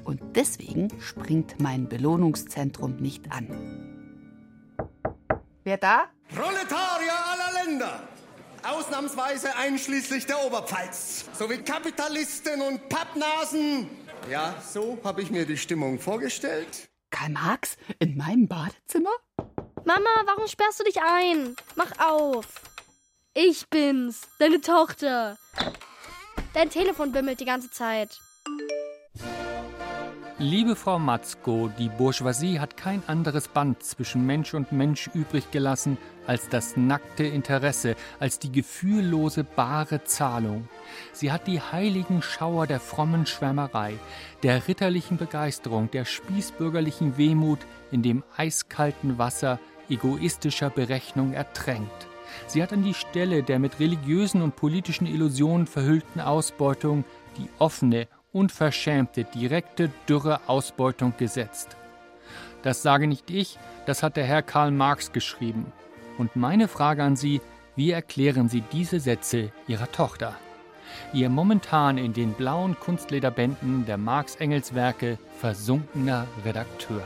Und deswegen springt mein Belohnungszentrum nicht an. Wer da? Proletarier aller Länder! Ausnahmsweise einschließlich der Oberpfalz. Sowie Kapitalisten und Pappnasen. Ja, so habe ich mir die Stimmung vorgestellt. Karl Marx in meinem Badezimmer? Mama, warum sperrst du dich ein? Mach auf. Ich bin's, deine Tochter. Dein Telefon bimmelt die ganze Zeit. Liebe Frau Matzko, die Bourgeoisie hat kein anderes Band zwischen Mensch und Mensch übrig gelassen als das nackte Interesse, als die gefühllose bare Zahlung. Sie hat die heiligen Schauer der frommen Schwärmerei, der ritterlichen Begeisterung, der spießbürgerlichen Wehmut in dem eiskalten Wasser egoistischer Berechnung ertränkt. Sie hat an die Stelle der mit religiösen und politischen Illusionen verhüllten Ausbeutung die offene unverschämte, direkte, dürre Ausbeutung gesetzt. Das sage nicht ich, das hat der Herr Karl Marx geschrieben. Und meine Frage an Sie, wie erklären Sie diese Sätze Ihrer Tochter? Ihr momentan in den blauen Kunstlederbänden der Marx-Engels-Werke versunkener Redakteur.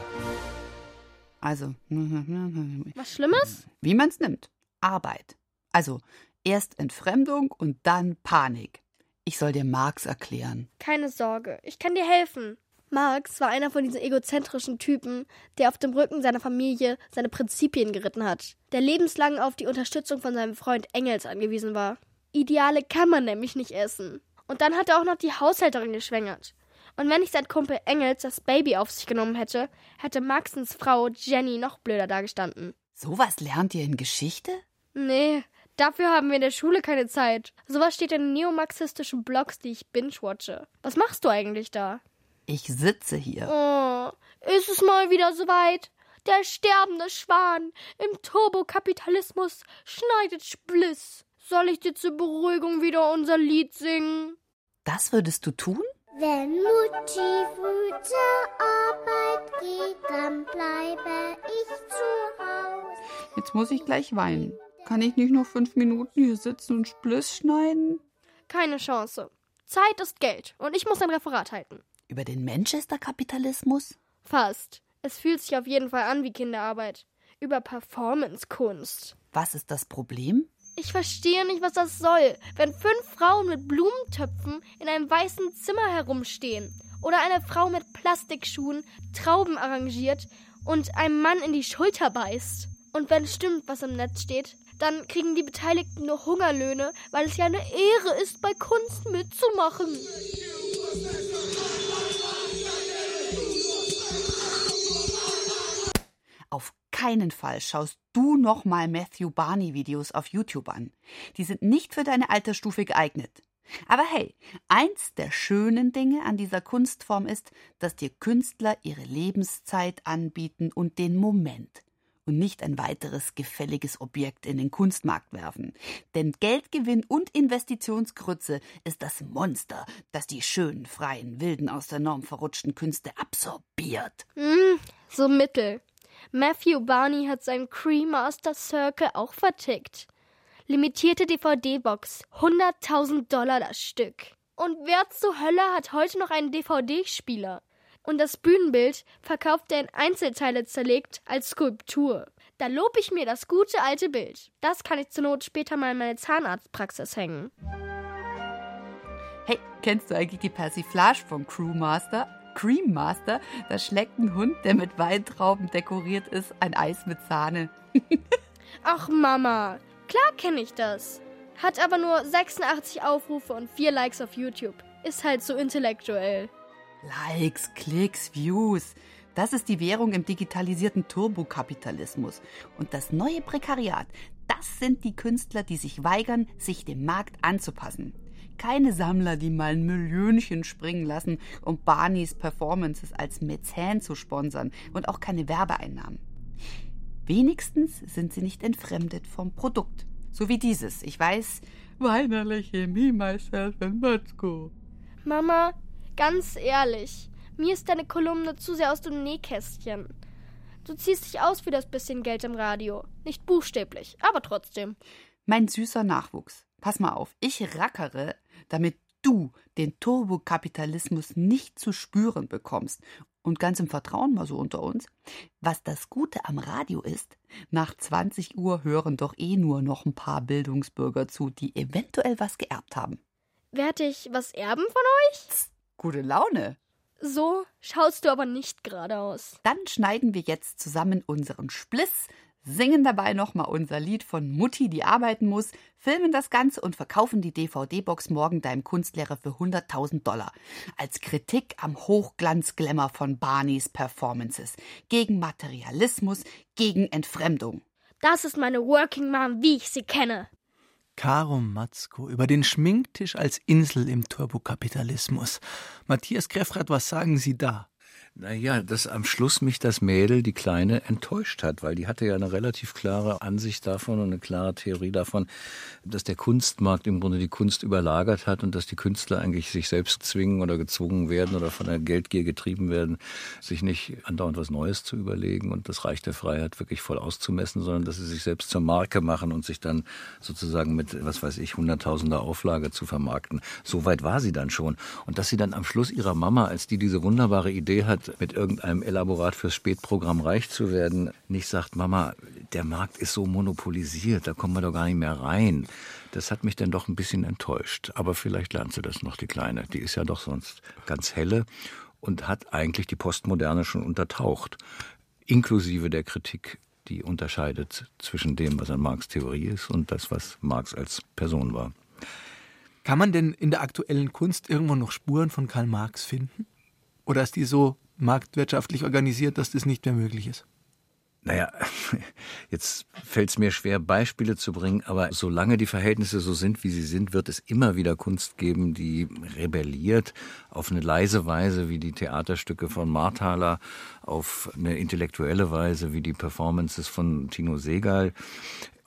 Also, was Schlimmes? Wie man es nimmt. Arbeit. Also, erst Entfremdung und dann Panik. Ich soll dir Marx erklären. Keine Sorge, ich kann dir helfen. Marx war einer von diesen egozentrischen Typen, der auf dem Rücken seiner Familie seine Prinzipien geritten hat, der lebenslang auf die Unterstützung von seinem Freund Engels angewiesen war. Ideale kann man nämlich nicht essen. Und dann hat er auch noch die Haushälterin geschwängert. Und wenn nicht sein Kumpel Engels das Baby auf sich genommen hätte, hätte Maxens Frau Jenny noch blöder dagestanden. Sowas lernt ihr in Geschichte? Nee, dafür haben wir in der Schule keine Zeit. Sowas steht in neomarxistischen Blogs, die ich binge-watche. Was machst du eigentlich da? Ich sitze hier. Oh, ist es mal wieder soweit? Der sterbende Schwan im Turbokapitalismus schneidet Spliss. Soll ich dir zur Beruhigung wieder unser Lied singen? Das würdest du tun? Wenn Mutti früh zur Arbeit geht, dann bleibe ich zu Hause. Jetzt muss ich gleich weinen. Kann ich nicht noch fünf Minuten hier sitzen und Spliss schneiden? Keine Chance. Zeit ist Geld und ich muss ein Referat halten. Über den Manchester-Kapitalismus? Fast. Es fühlt sich auf jeden Fall an wie Kinderarbeit. Über Performance-Kunst. Was ist das Problem? Ich verstehe nicht, was das soll, wenn fünf Frauen mit Blumentöpfen in einem weißen Zimmer herumstehen oder eine Frau mit Plastikschuhen Trauben arrangiert und einem Mann in die Schulter beißt. Und wenn stimmt, was im Netz steht, dann kriegen die Beteiligten nur Hungerlöhne, weil es ja eine Ehre ist, bei Kunst mitzumachen. Auf keinen Fall schaust du nochmal Matthew Barney Videos auf YouTube an. Die sind nicht für deine Altersstufe geeignet. Aber hey, eins der schönen Dinge an dieser Kunstform ist, dass dir Künstler ihre Lebenszeit anbieten und den Moment und nicht ein weiteres gefälliges Objekt in den Kunstmarkt werfen. Denn Geldgewinn und Investitionsgrütze ist das Monster, das die schönen, freien, wilden, aus der Norm verrutschten Künste absorbiert. Hm, so mittel. Matthew Barney hat seinen Cremaster Circle auch vertickt. Limitierte DVD-Box, 100.000 Dollar das Stück. Und wer zur Hölle hat heute noch einen DVD-Spieler? Und das Bühnenbild verkauft er in Einzelteile zerlegt als Skulptur. Da lob ich mir das gute alte Bild. Das kann ich zur Not später mal in meine Zahnarztpraxis hängen. Hey, kennst du eigentlich die Persiflage vom Crewmaster? Cream Master, da schlägt ein Hund, der mit Weintrauben dekoriert ist, ein Eis mit Sahne. Ach Mama, klar kenne ich das. Hat aber nur 86 Aufrufe und 4 Likes auf YouTube. Ist halt so intellektuell. Likes, Klicks, Views. Das ist die Währung im digitalisierten Turbokapitalismus. Und das neue Prekariat, das sind die Künstler, die sich weigern, sich dem Markt anzupassen. Keine Sammler, die mal ein Millionchen springen lassen, um Barneys Performances als Mäzen zu sponsern und auch keine Werbeeinnahmen. Wenigstens sind sie nicht entfremdet vom Produkt. So wie dieses. Ich weiß, weinerliche me, myself and Mötzko. Mama, ganz ehrlich, mir ist deine Kolumne zu sehr aus dem Nähkästchen. Du ziehst dich aus für das bisschen Geld im Radio. Nicht buchstäblich, aber trotzdem. Mein süßer Nachwuchs. Pass mal auf, ich rackere, damit du den Turbokapitalismus nicht zu spüren bekommst. Und ganz im Vertrauen mal so unter uns, was das Gute am Radio ist, nach 20 Uhr hören doch eh nur noch ein paar Bildungsbürger zu, die eventuell was geerbt haben. Werde ich was erben von euch? Psst, gute Laune. So schaust du aber nicht gerade aus. Dann schneiden wir jetzt zusammen unseren Spliss, singen dabei nochmal unser Lied von Mutti, die arbeiten muss, filmen das Ganze und verkaufen die DVD-Box morgen deinem Kunstlehrer für 100.000 Dollar. Als Kritik am Hochglanzglämmer von Barneys Performances. Gegen Materialismus, gegen Entfremdung. Das ist meine Working Mom, wie ich sie kenne. Caro Matzko über den Schminktisch als Insel im Turbokapitalismus. Matthias Greffrath, was sagen Sie da? Naja, dass am Schluss mich das Mädel, die Kleine, enttäuscht hat, weil die hatte ja eine relativ klare Ansicht davon und eine klare Theorie davon, dass der Kunstmarkt im Grunde die Kunst überlagert hat und dass die Künstler eigentlich sich selbst zwingen oder gezwungen werden oder von der Geldgier getrieben werden, sich nicht andauernd was Neues zu überlegen und das Reich der Freiheit wirklich voll auszumessen, sondern dass sie sich selbst zur Marke machen und sich dann sozusagen mit, was weiß ich, hunderttausender Auflage zu vermarkten. So weit war sie dann schon. Und dass sie dann am Schluss ihrer Mama, als die diese wunderbare Idee hat, mit irgendeinem Elaborat fürs Spätprogramm reich zu werden, nicht sagt, Mama, der Markt ist so monopolisiert, da kommen wir doch gar nicht mehr rein. Das hat mich dann doch ein bisschen enttäuscht. Aber vielleicht lernt sie das noch, die Kleine. Die ist ja doch sonst ganz helle. und hat eigentlich die Postmoderne schon untertaucht, inklusive der Kritik, die unterscheidet zwischen dem, was an Marx Theorie ist und das, was Marx als Person war. Kann man denn in der aktuellen Kunst irgendwo noch Spuren von Karl Marx finden? Oder ist die so marktwirtschaftlich organisiert, dass das nicht mehr möglich ist? Naja, jetzt fällt es mir schwer, Beispiele zu bringen, aber solange die Verhältnisse so sind, wie sie sind, wird es immer wieder Kunst geben, die rebelliert auf eine leise Weise, wie die Theaterstücke von Marthaler, auf eine intellektuelle Weise, wie die Performances von Tino Segal,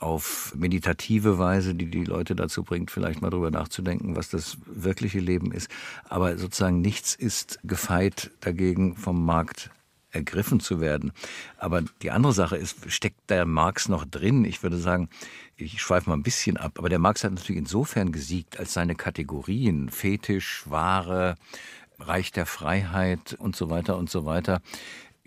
auf meditative Weise, die die Leute dazu bringt, vielleicht mal drüber nachzudenken, was das wirkliche Leben ist. Aber sozusagen nichts ist gefeit dagegen vom Markt ergriffen zu werden. Aber die andere Sache ist, steckt der Marx noch drin? Ich würde sagen, ich schweife mal ein bisschen ab, aber der Marx hat natürlich insofern gesiegt, als seine Kategorien Fetisch, Ware, Reich der Freiheit und so weiter und so weiter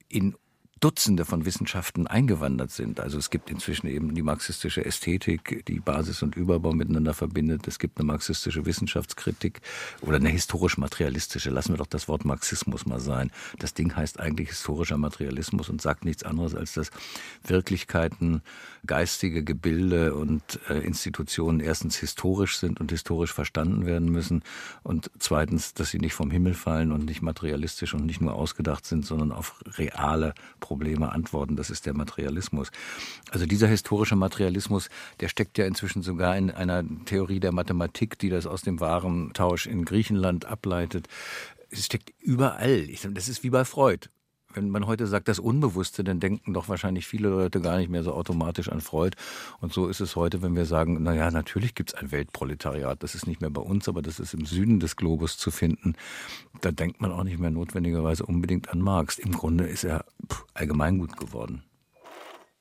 in Dutzende von Wissenschaften eingewandert sind. Also es gibt inzwischen eben die marxistische Ästhetik, die Basis und Überbau miteinander verbindet. Es gibt eine marxistische Wissenschaftskritik oder eine historisch-materialistische. Lassen wir doch das Wort Marxismus mal sein. Das Ding heißt eigentlich historischer Materialismus und sagt nichts anderes, als dass Wirklichkeiten, geistige Gebilde und äh, Institutionen erstens historisch sind und historisch verstanden werden müssen und zweitens, dass sie nicht vom Himmel fallen und nicht materialistisch und nicht nur ausgedacht sind, sondern auf reale Probleme antworten. Das ist der Materialismus. Also dieser historische Materialismus, der steckt ja inzwischen sogar in einer Theorie der Mathematik, die das aus dem Warentausch in Griechenland ableitet. Es steckt überall. Das ist wie bei Freud wenn man heute sagt, das Unbewusste, dann denken doch wahrscheinlich viele Leute gar nicht mehr so automatisch an Freud. Und so ist es heute, wenn wir sagen, naja, natürlich gibt es ein Weltproletariat. Das ist nicht mehr bei uns, aber das ist im Süden des Globus zu finden. Da denkt man auch nicht mehr notwendigerweise unbedingt an Marx. Im Grunde ist er allgemeingut geworden.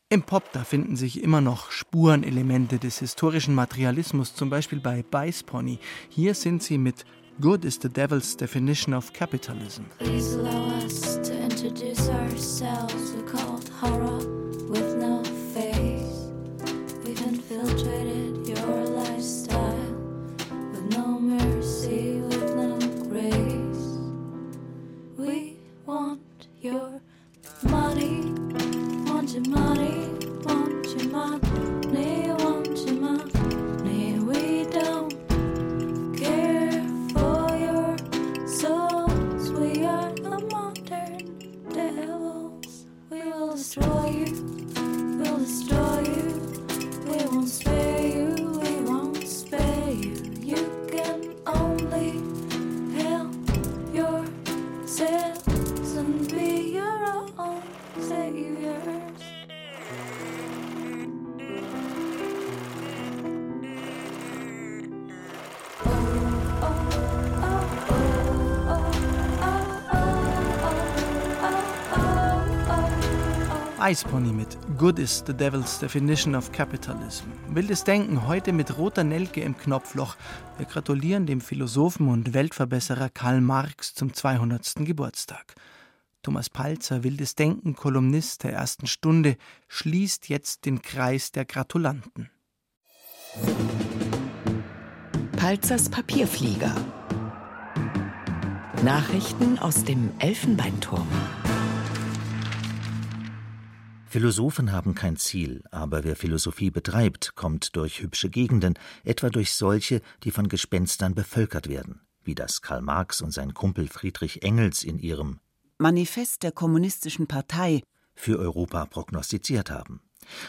Im Pop, da finden sich immer noch Spurenelemente des historischen Materialismus, zum Beispiel bei Bice Pony. Hier sind sie mit Good is the Devil's Definition of Capitalism. Please allow us to introduce ourselves. We're called horror with no face. We've infiltrated your lifestyle with no mercy, with no grace. We want your money, want your money, want your money, Eispony mit Good is the Devil's Definition of Capitalism. Wildes Denken heute mit roter Nelke im Knopfloch. Wir gratulieren dem Philosophen und Weltverbesserer Karl Marx zum 200. Geburtstag. Thomas Palzer, Wildes Denken, Kolumnist der ersten Stunde, schließt jetzt den Kreis der Gratulanten. Palzers Papierflieger. Nachrichten aus dem Elfenbeinturm. Philosophen haben kein Ziel, aber wer Philosophie betreibt, kommt durch hübsche Gegenden, etwa durch solche, die von Gespenstern bevölkert werden, wie das Karl Marx und sein Kumpel Friedrich Engels in ihrem Manifest der Kommunistischen Partei für Europa prognostiziert haben.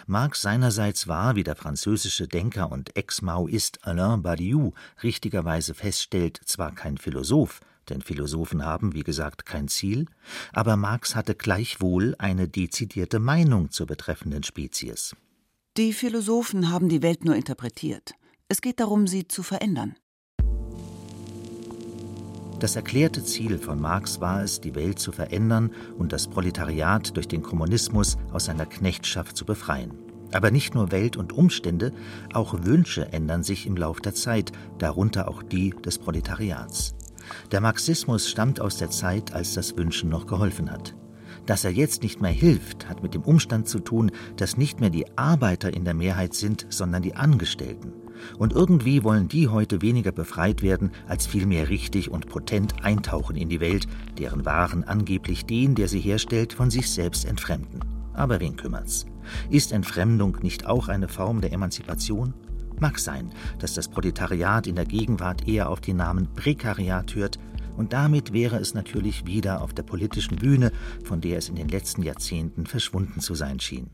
Marx seinerseits war, wie der französische Denker und Ex-Maoist Alain Badiou richtigerweise feststellt, zwar kein Philosoph, denn Philosophen haben, wie gesagt, kein Ziel, aber Marx hatte gleichwohl eine dezidierte Meinung zur betreffenden Spezies. Die Philosophen haben die Welt nur interpretiert. Es geht darum, sie zu verändern. Das erklärte Ziel von Marx war es, die Welt zu verändern und das Proletariat durch den Kommunismus aus seiner Knechtschaft zu befreien. Aber nicht nur Welt und Umstände, auch Wünsche ändern sich im Lauf der Zeit, darunter auch die des Proletariats. Der Marxismus stammt aus der Zeit, als das Wünschen noch geholfen hat. Dass er jetzt nicht mehr hilft, hat mit dem Umstand zu tun, dass nicht mehr die Arbeiter in der Mehrheit sind, sondern die Angestellten. Und irgendwie wollen die heute weniger befreit werden, als vielmehr richtig und potent eintauchen in die Welt, deren Waren angeblich den, der sie herstellt, von sich selbst entfremden. Aber wen kümmert's? Ist Entfremdung nicht auch eine Form der Emanzipation? Mag sein, dass das Proletariat in der Gegenwart eher auf den Namen Prekariat hört, und damit wäre es natürlich wieder auf der politischen Bühne, von der es in den letzten Jahrzehnten verschwunden zu sein schien.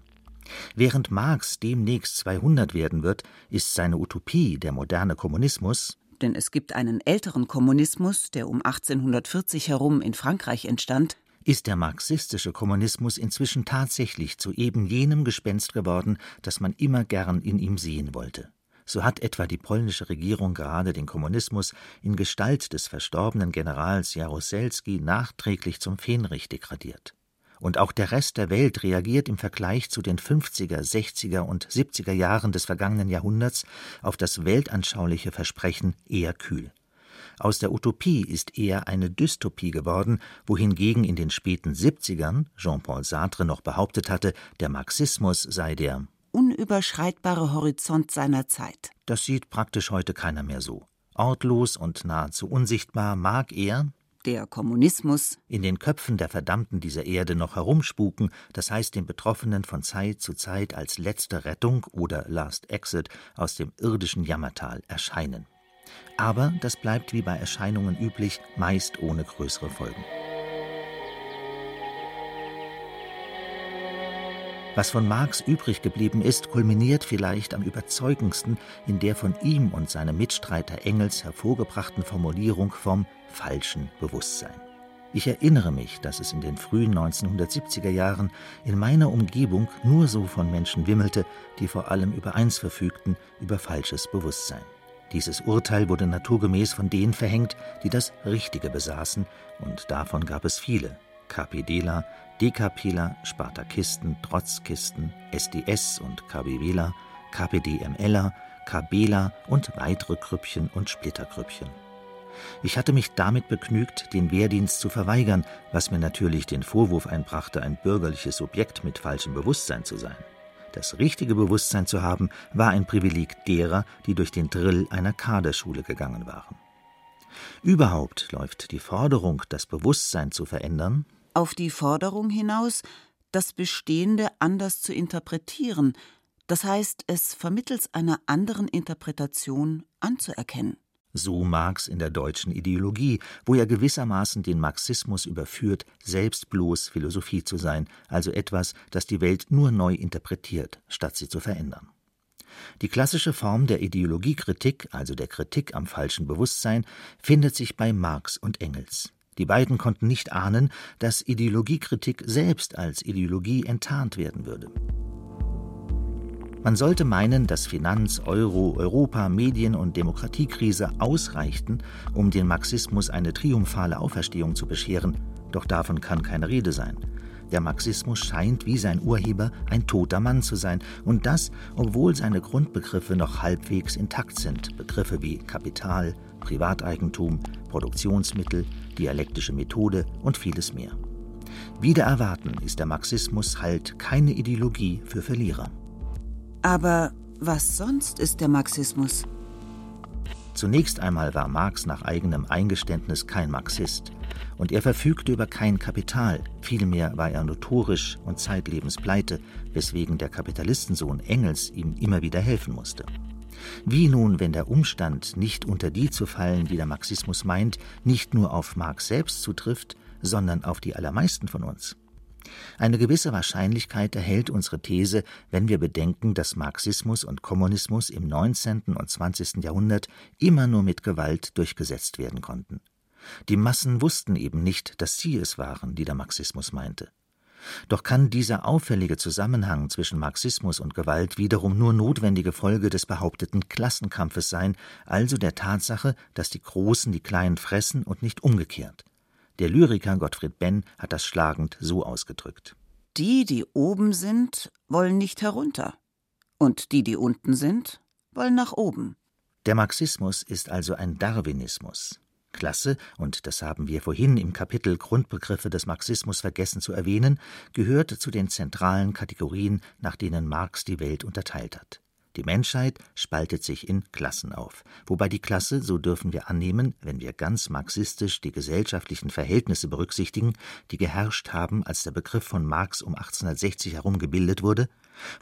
Während Marx demnächst 200 werden wird, ist seine Utopie, der moderne Kommunismus, denn es gibt einen älteren Kommunismus, der um 1840 herum in Frankreich entstand, ist der marxistische Kommunismus inzwischen tatsächlich zu eben jenem Gespenst geworden, das man immer gern in ihm sehen wollte. So hat etwa die polnische Regierung gerade den Kommunismus in Gestalt des verstorbenen Generals Jaruzelski nachträglich zum Fähnrich degradiert. Und auch der Rest der Welt reagiert im Vergleich zu den 50er, 60er und 70er Jahren des vergangenen Jahrhunderts auf das weltanschauliche Versprechen eher kühl. Aus der Utopie ist eher eine Dystopie geworden, wohingegen in den späten 70ern Jean-Paul Sartre noch behauptet hatte, der Marxismus sei der unüberschreitbare Horizont seiner Zeit. Das sieht praktisch heute keiner mehr so. Ortlos und nahezu unsichtbar mag er, der Kommunismus in den Köpfen der Verdammten dieser Erde noch herumspuken, das heißt den Betroffenen von Zeit zu Zeit als letzte Rettung oder Last Exit aus dem irdischen Jammertal erscheinen. Aber das bleibt wie bei Erscheinungen üblich, meist ohne größere Folgen. Was von Marx übrig geblieben ist, kulminiert vielleicht am überzeugendsten in der von ihm und seinem Mitstreiter Engels hervorgebrachten Formulierung vom falschen Bewusstsein. Ich erinnere mich, dass es in den frühen 1970er Jahren in meiner Umgebung nur so von Menschen wimmelte, die vor allem über eins verfügten, über falsches Bewusstsein. Dieses Urteil wurde naturgemäß von denen verhängt, die das Richtige besaßen, und davon gab es viele. KPDler, DKPler, Spartakisten, Trotzkisten, SDS und KBWler, KPDMLer, KBler und weitere Krüppchen und Splitterkrüppchen. Ich hatte mich damit begnügt, den Wehrdienst zu verweigern, was mir natürlich den Vorwurf einbrachte, ein bürgerliches Subjekt mit falschem Bewusstsein zu sein. Das richtige Bewusstsein zu haben, war ein Privileg derer, die durch den Drill einer Kaderschule gegangen waren. Überhaupt läuft die Forderung, das Bewusstsein zu verändern, auf die Forderung hinaus, das Bestehende anders zu interpretieren, das heißt, es vermittels einer anderen Interpretation anzuerkennen. So Marx in der deutschen Ideologie, wo er gewissermaßen den Marxismus überführt, selbst bloß Philosophie zu sein, also etwas, das die Welt nur neu interpretiert, statt sie zu verändern. Die klassische Form der Ideologiekritik, also der Kritik am falschen Bewusstsein, findet sich bei Marx und Engels. Die beiden konnten nicht ahnen, dass Ideologiekritik selbst als Ideologie enttarnt werden würde. Man sollte meinen, dass Finanz-, Euro-, Europa-, Medien- und Demokratiekrise ausreichten, um den Marxismus eine triumphale Auferstehung zu bescheren, doch davon kann keine Rede sein. Der Marxismus scheint wie sein Urheber ein toter Mann zu sein, und das, obwohl seine Grundbegriffe noch halbwegs intakt sind, Begriffe wie Kapital, Privateigentum, Produktionsmittel, dialektische Methode und vieles mehr. Wider erwarten ist der Marxismus halt keine Ideologie für Verlierer. Aber was sonst ist der Marxismus? Zunächst einmal war Marx nach eigenem Eingeständnis kein Marxist. Und er verfügte über kein Kapital, vielmehr war er notorisch und zeitlebens pleite, weswegen der Kapitalistensohn Engels ihm immer wieder helfen musste. Wie nun, wenn der Umstand, nicht unter die zu fallen, die der Marxismus meint, nicht nur auf Marx selbst zutrifft, sondern auf die allermeisten von uns? Eine gewisse Wahrscheinlichkeit erhält unsere These, wenn wir bedenken, dass Marxismus und Kommunismus im 19. und 20. Jahrhundert immer nur mit Gewalt durchgesetzt werden konnten. Die Massen wussten eben nicht, dass sie es waren, die der Marxismus meinte. Doch kann dieser auffällige Zusammenhang zwischen Marxismus und Gewalt wiederum nur notwendige Folge des behaupteten Klassenkampfes sein, also der Tatsache, dass die Großen die Kleinen fressen und nicht umgekehrt. Der Lyriker Gottfried Benn hat das schlagend so ausgedrückt. Die, die oben sind, wollen nicht herunter. Und die, die unten sind, wollen nach oben. Der Marxismus ist also ein Darwinismus. Klasse, und das haben wir vorhin im Kapitel Grundbegriffe des Marxismus vergessen zu erwähnen, gehört zu den zentralen Kategorien, nach denen Marx die Welt unterteilt hat. Die Menschheit spaltet sich in Klassen auf, wobei die Klasse, so dürfen wir annehmen, wenn wir ganz marxistisch die gesellschaftlichen Verhältnisse berücksichtigen, die geherrscht haben, als der Begriff von Marx um 1860 herum gebildet wurde,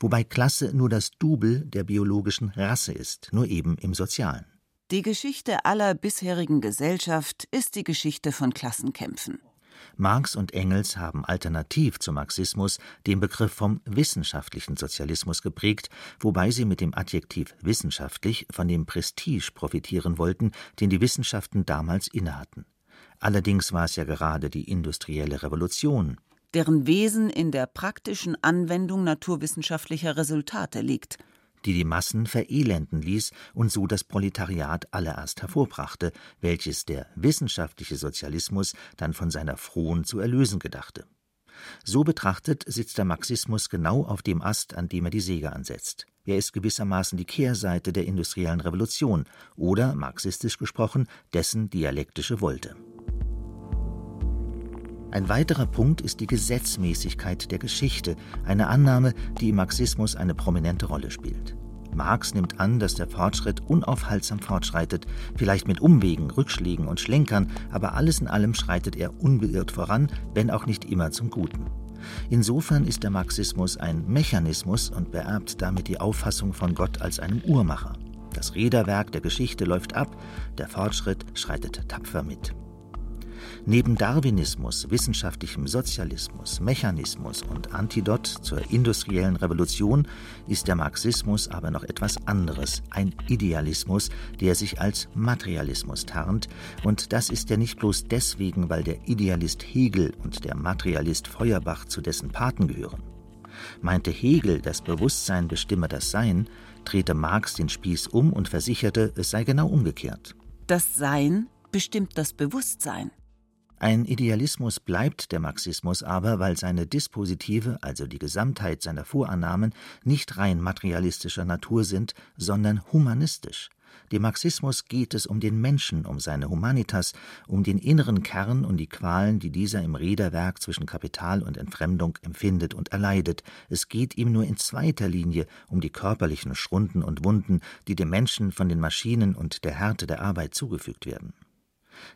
wobei Klasse nur das Double der biologischen Rasse ist, nur eben im Sozialen. Die Geschichte aller bisherigen Gesellschaft ist die Geschichte von Klassenkämpfen. Marx und Engels haben alternativ zum Marxismus den Begriff vom wissenschaftlichen Sozialismus geprägt, wobei sie mit dem Adjektiv wissenschaftlich von dem Prestige profitieren wollten, den die Wissenschaften damals innehatten. Allerdings war es ja gerade die industrielle Revolution, deren Wesen in der praktischen Anwendung naturwissenschaftlicher Resultate liegt die die Massen verelenden ließ und so das Proletariat allererst hervorbrachte, welches der wissenschaftliche Sozialismus dann von seiner frohen zu erlösen gedachte. So betrachtet sitzt der Marxismus genau auf dem Ast, an dem er die Säge ansetzt. Er ist gewissermaßen die Kehrseite der industriellen Revolution oder, marxistisch gesprochen, dessen dialektische Wolte. Ein weiterer Punkt ist die Gesetzmäßigkeit der Geschichte, eine Annahme, die im Marxismus eine prominente Rolle spielt. Marx nimmt an, dass der Fortschritt unaufhaltsam fortschreitet, vielleicht mit Umwegen, Rückschlägen und Schlenkern, aber alles in allem schreitet er unbeirrt voran, wenn auch nicht immer zum Guten. Insofern ist der Marxismus ein Mechanismus und beerbt damit die Auffassung von Gott als einem Uhrmacher. Das Räderwerk der Geschichte läuft ab, der Fortschritt schreitet tapfer mit. Neben Darwinismus, wissenschaftlichem Sozialismus, Mechanismus und Antidot zur industriellen Revolution ist der Marxismus aber noch etwas anderes, ein Idealismus, der sich als Materialismus tarnt, und das ist er nicht bloß deswegen, weil der Idealist Hegel und der Materialist Feuerbach zu dessen Paten gehören. Meinte Hegel, das Bewusstsein bestimme das Sein, drehte Marx den Spieß um und versicherte, es sei genau umgekehrt. Das Sein bestimmt das Bewusstsein. Ein Idealismus bleibt der Marxismus aber, weil seine Dispositive, also die Gesamtheit seiner Vorannahmen, nicht rein materialistischer Natur sind, sondern humanistisch. Dem Marxismus geht es um den Menschen, um seine Humanitas, um den inneren Kern und die Qualen, die dieser im Räderwerk zwischen Kapital und Entfremdung empfindet und erleidet. Es geht ihm nur in zweiter Linie um die körperlichen Schrunden und Wunden, die dem Menschen von den Maschinen und der Härte der Arbeit zugefügt werden.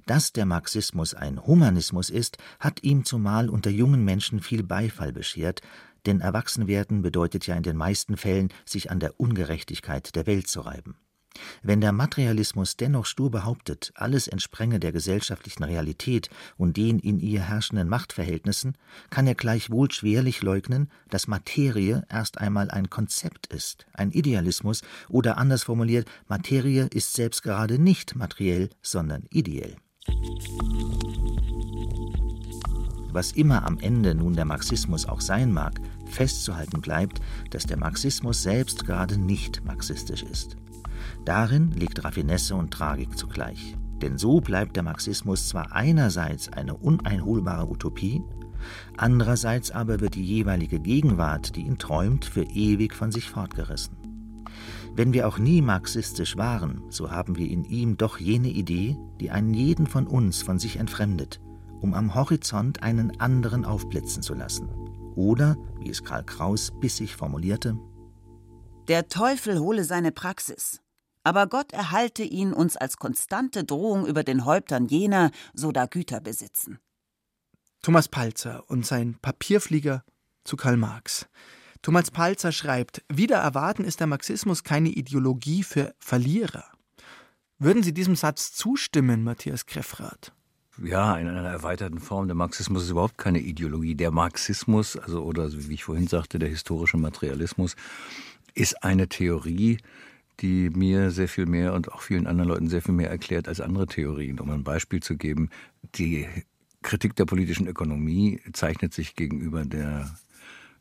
Dass der Marxismus ein Humanismus ist, hat ihm zumal unter jungen Menschen viel Beifall beschert, denn Erwachsenwerden bedeutet ja in den meisten Fällen, sich an der Ungerechtigkeit der Welt zu reiben. Wenn der Materialismus dennoch stur behauptet, alles entsprenge der gesellschaftlichen Realität und den in ihr herrschenden Machtverhältnissen, kann er gleichwohl schwerlich leugnen, dass Materie erst einmal ein Konzept ist, ein Idealismus oder anders formuliert, Materie ist selbst gerade nicht materiell, sondern ideell. Was immer am Ende nun der Marxismus auch sein mag, festzuhalten bleibt, dass der Marxismus selbst gerade nicht marxistisch ist. Darin liegt Raffinesse und Tragik zugleich. Denn so bleibt der Marxismus zwar einerseits eine uneinholbare Utopie, andererseits aber wird die jeweilige Gegenwart, die ihn träumt, für ewig von sich fortgerissen. Wenn wir auch nie marxistisch waren, so haben wir in ihm doch jene Idee, die einen jeden von uns von sich entfremdet, um am Horizont einen anderen aufblitzen zu lassen. Oder, wie es Karl Kraus bissig formulierte, Der Teufel hole seine Praxis, aber Gott erhalte ihn uns als konstante Drohung über den Häuptern jener, so da Güter besitzen. Thomas Palzer und sein Papierflieger zu Karl Marx. Thomas Palzer schreibt, wieder erwarten ist der Marxismus keine Ideologie für Verlierer. Würden Sie diesem Satz zustimmen, Matthias Kreffrath? Ja, in einer erweiterten Form. Der Marxismus ist überhaupt keine Ideologie. Der Marxismus, also oder wie ich vorhin sagte, der historische Materialismus, ist eine Theorie, die mir sehr viel mehr und auch vielen anderen Leuten sehr viel mehr erklärt als andere Theorien. Um ein Beispiel zu geben, die Kritik der politischen Ökonomie zeichnet sich gegenüber der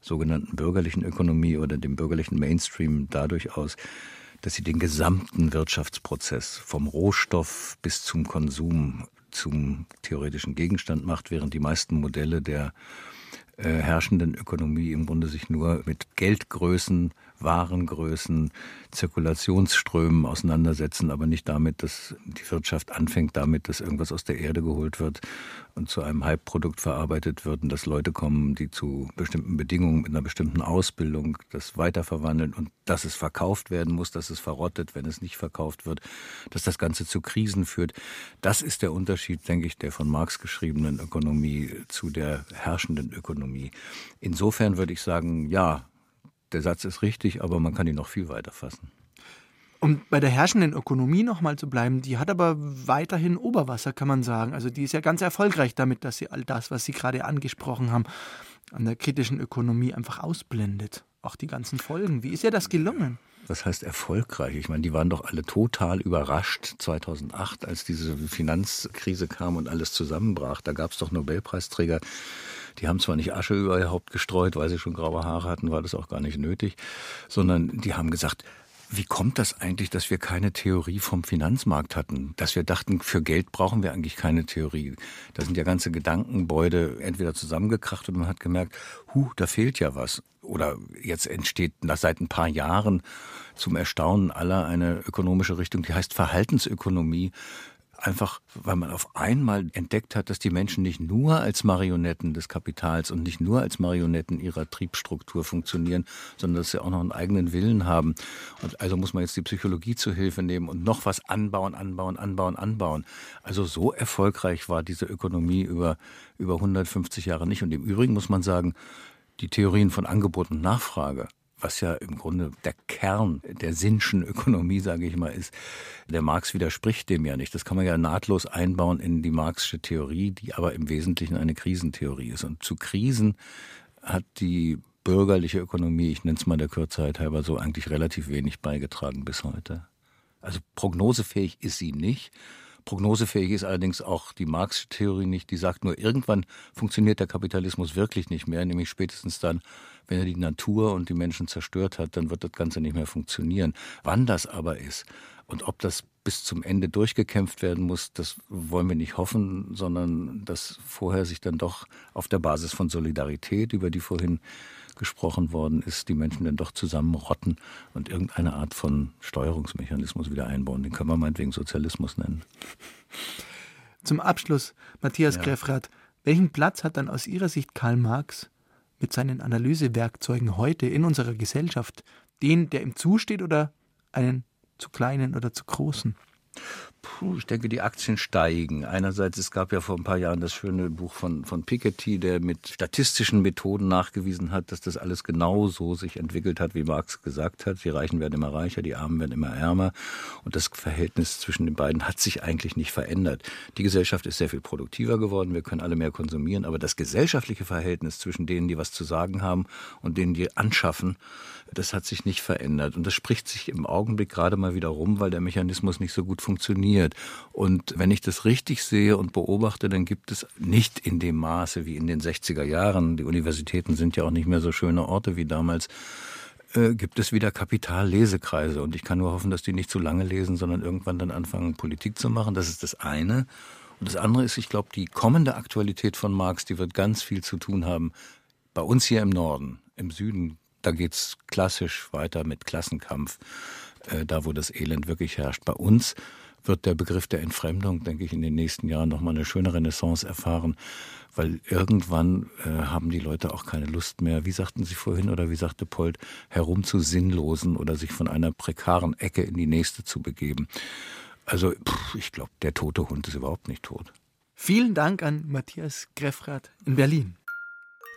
sogenannten bürgerlichen Ökonomie oder dem bürgerlichen Mainstream dadurch aus, dass sie den gesamten Wirtschaftsprozess vom Rohstoff bis zum Konsum zum theoretischen Gegenstand macht, während die meisten Modelle der äh, herrschenden Ökonomie im Grunde sich nur mit Geldgrößen Warengrößen, Zirkulationsströmen auseinandersetzen, aber nicht damit, dass die Wirtschaft anfängt damit, dass irgendwas aus der Erde geholt wird und zu einem Halbprodukt verarbeitet wird und dass Leute kommen, die zu bestimmten Bedingungen mit einer bestimmten Ausbildung das weiterverwandeln und dass es verkauft werden muss, dass es verrottet, wenn es nicht verkauft wird, dass das Ganze zu Krisen führt. Das ist der Unterschied, denke ich, der von Marx geschriebenen Ökonomie zu der herrschenden Ökonomie. Insofern würde ich sagen, ja, der Satz ist richtig, aber man kann ihn noch viel weiter fassen. Um bei der herrschenden Ökonomie nochmal zu bleiben, die hat aber weiterhin Oberwasser, kann man sagen. Also die ist ja ganz erfolgreich damit, dass sie all das, was Sie gerade angesprochen haben, an der kritischen Ökonomie einfach ausblendet. Auch die ganzen Folgen. Wie ist ihr das gelungen? Was heißt erfolgreich? Ich meine, die waren doch alle total überrascht 2008, als diese Finanzkrise kam und alles zusammenbrach. Da gab es doch Nobelpreisträger, die haben zwar nicht Asche über ihr Haupt gestreut, weil sie schon graue Haare hatten, war das auch gar nicht nötig, sondern die haben gesagt, wie kommt das eigentlich, dass wir keine Theorie vom Finanzmarkt hatten? Dass wir dachten, für Geld brauchen wir eigentlich keine Theorie. Da sind ja ganze Gedankenbäude entweder zusammengekracht und man hat gemerkt, hu, da fehlt ja was. Oder jetzt entsteht seit ein paar Jahren zum Erstaunen aller eine ökonomische Richtung, die heißt Verhaltensökonomie einfach, weil man auf einmal entdeckt hat, dass die Menschen nicht nur als Marionetten des Kapitals und nicht nur als Marionetten ihrer Triebstruktur funktionieren, sondern dass sie auch noch einen eigenen Willen haben. Und also muss man jetzt die Psychologie zu Hilfe nehmen und noch was anbauen, anbauen, anbauen, anbauen. Also so erfolgreich war diese Ökonomie über, über 150 Jahre nicht. Und im Übrigen muss man sagen, die Theorien von Angebot und Nachfrage was ja im Grunde der Kern der Sinnschen Ökonomie, sage ich mal, ist. Der Marx widerspricht dem ja nicht. Das kann man ja nahtlos einbauen in die marxische Theorie, die aber im Wesentlichen eine Krisentheorie ist. Und zu Krisen hat die bürgerliche Ökonomie, ich nenne es mal der Kürzheit halber so, eigentlich relativ wenig beigetragen bis heute. Also prognosefähig ist sie nicht. Prognosefähig ist allerdings auch die Marxische Theorie nicht. Die sagt nur, irgendwann funktioniert der Kapitalismus wirklich nicht mehr, nämlich spätestens dann, wenn er die Natur und die Menschen zerstört hat, dann wird das Ganze nicht mehr funktionieren. Wann das aber ist und ob das bis zum Ende durchgekämpft werden muss, das wollen wir nicht hoffen, sondern dass vorher sich dann doch auf der Basis von Solidarität, über die vorhin gesprochen worden ist, die Menschen dann doch zusammenrotten und irgendeine Art von Steuerungsmechanismus wieder einbauen. Den können wir meinetwegen Sozialismus nennen. Zum Abschluss, Matthias ja. Greffrath, welchen Platz hat dann aus Ihrer Sicht Karl Marx mit seinen Analysewerkzeugen heute in unserer Gesellschaft? Den, der ihm zusteht oder einen zu kleinen oder zu großen? Puh, ich denke, die Aktien steigen. Einerseits, es gab ja vor ein paar Jahren das schöne Buch von, von Piketty, der mit statistischen Methoden nachgewiesen hat, dass das alles genau so sich entwickelt hat, wie Marx gesagt hat. Die Reichen werden immer reicher, die Armen werden immer ärmer. Und das Verhältnis zwischen den beiden hat sich eigentlich nicht verändert. Die Gesellschaft ist sehr viel produktiver geworden, wir können alle mehr konsumieren, aber das gesellschaftliche Verhältnis zwischen denen, die was zu sagen haben und denen, die anschaffen, das hat sich nicht verändert. Und das spricht sich im Augenblick gerade mal wieder rum, weil der Mechanismus nicht so gut funktioniert. Und wenn ich das richtig sehe und beobachte, dann gibt es nicht in dem Maße wie in den 60er Jahren, die Universitäten sind ja auch nicht mehr so schöne Orte wie damals, äh, gibt es wieder Kapitallesekreise. Und ich kann nur hoffen, dass die nicht zu lange lesen, sondern irgendwann dann anfangen, Politik zu machen. Das ist das eine. Und das andere ist, ich glaube, die kommende Aktualität von Marx, die wird ganz viel zu tun haben bei uns hier im Norden. Im Süden da geht es klassisch weiter mit Klassenkampf, äh, da wo das Elend wirklich herrscht. Bei uns wird der Begriff der Entfremdung, denke ich, in den nächsten Jahren nochmal eine schöne Renaissance erfahren, weil irgendwann äh, haben die Leute auch keine Lust mehr, wie sagten Sie vorhin oder wie sagte Polt, herum zu sinnlosen oder sich von einer prekaren Ecke in die nächste zu begeben. Also pff, ich glaube, der tote Hund ist überhaupt nicht tot. Vielen Dank an Matthias Greffrath in Berlin.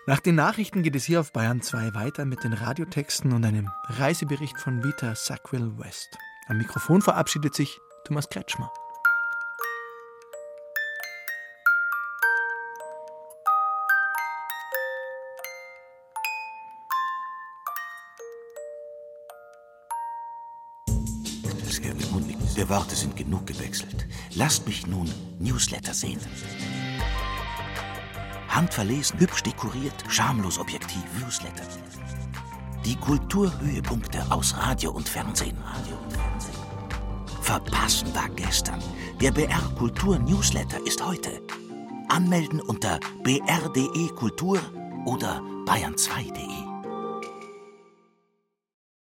Nach den Nachrichten geht es hier auf Bayern 2 weiter mit den Radiotexten und einem Reisebericht von Vita Sackville West. Am Mikrofon verabschiedet sich Thomas Kretschmer. Der Worte sind genug gewechselt. Lasst mich nun Newsletter sehen. Handverlesen, hübsch dekoriert, schamlos objektiv, Newsletter. Die Kulturhöhepunkte aus Radio und Fernsehen. Verpassen war gestern. Der BR Kultur Newsletter ist heute. Anmelden unter br.de Kultur oder bayern2.de.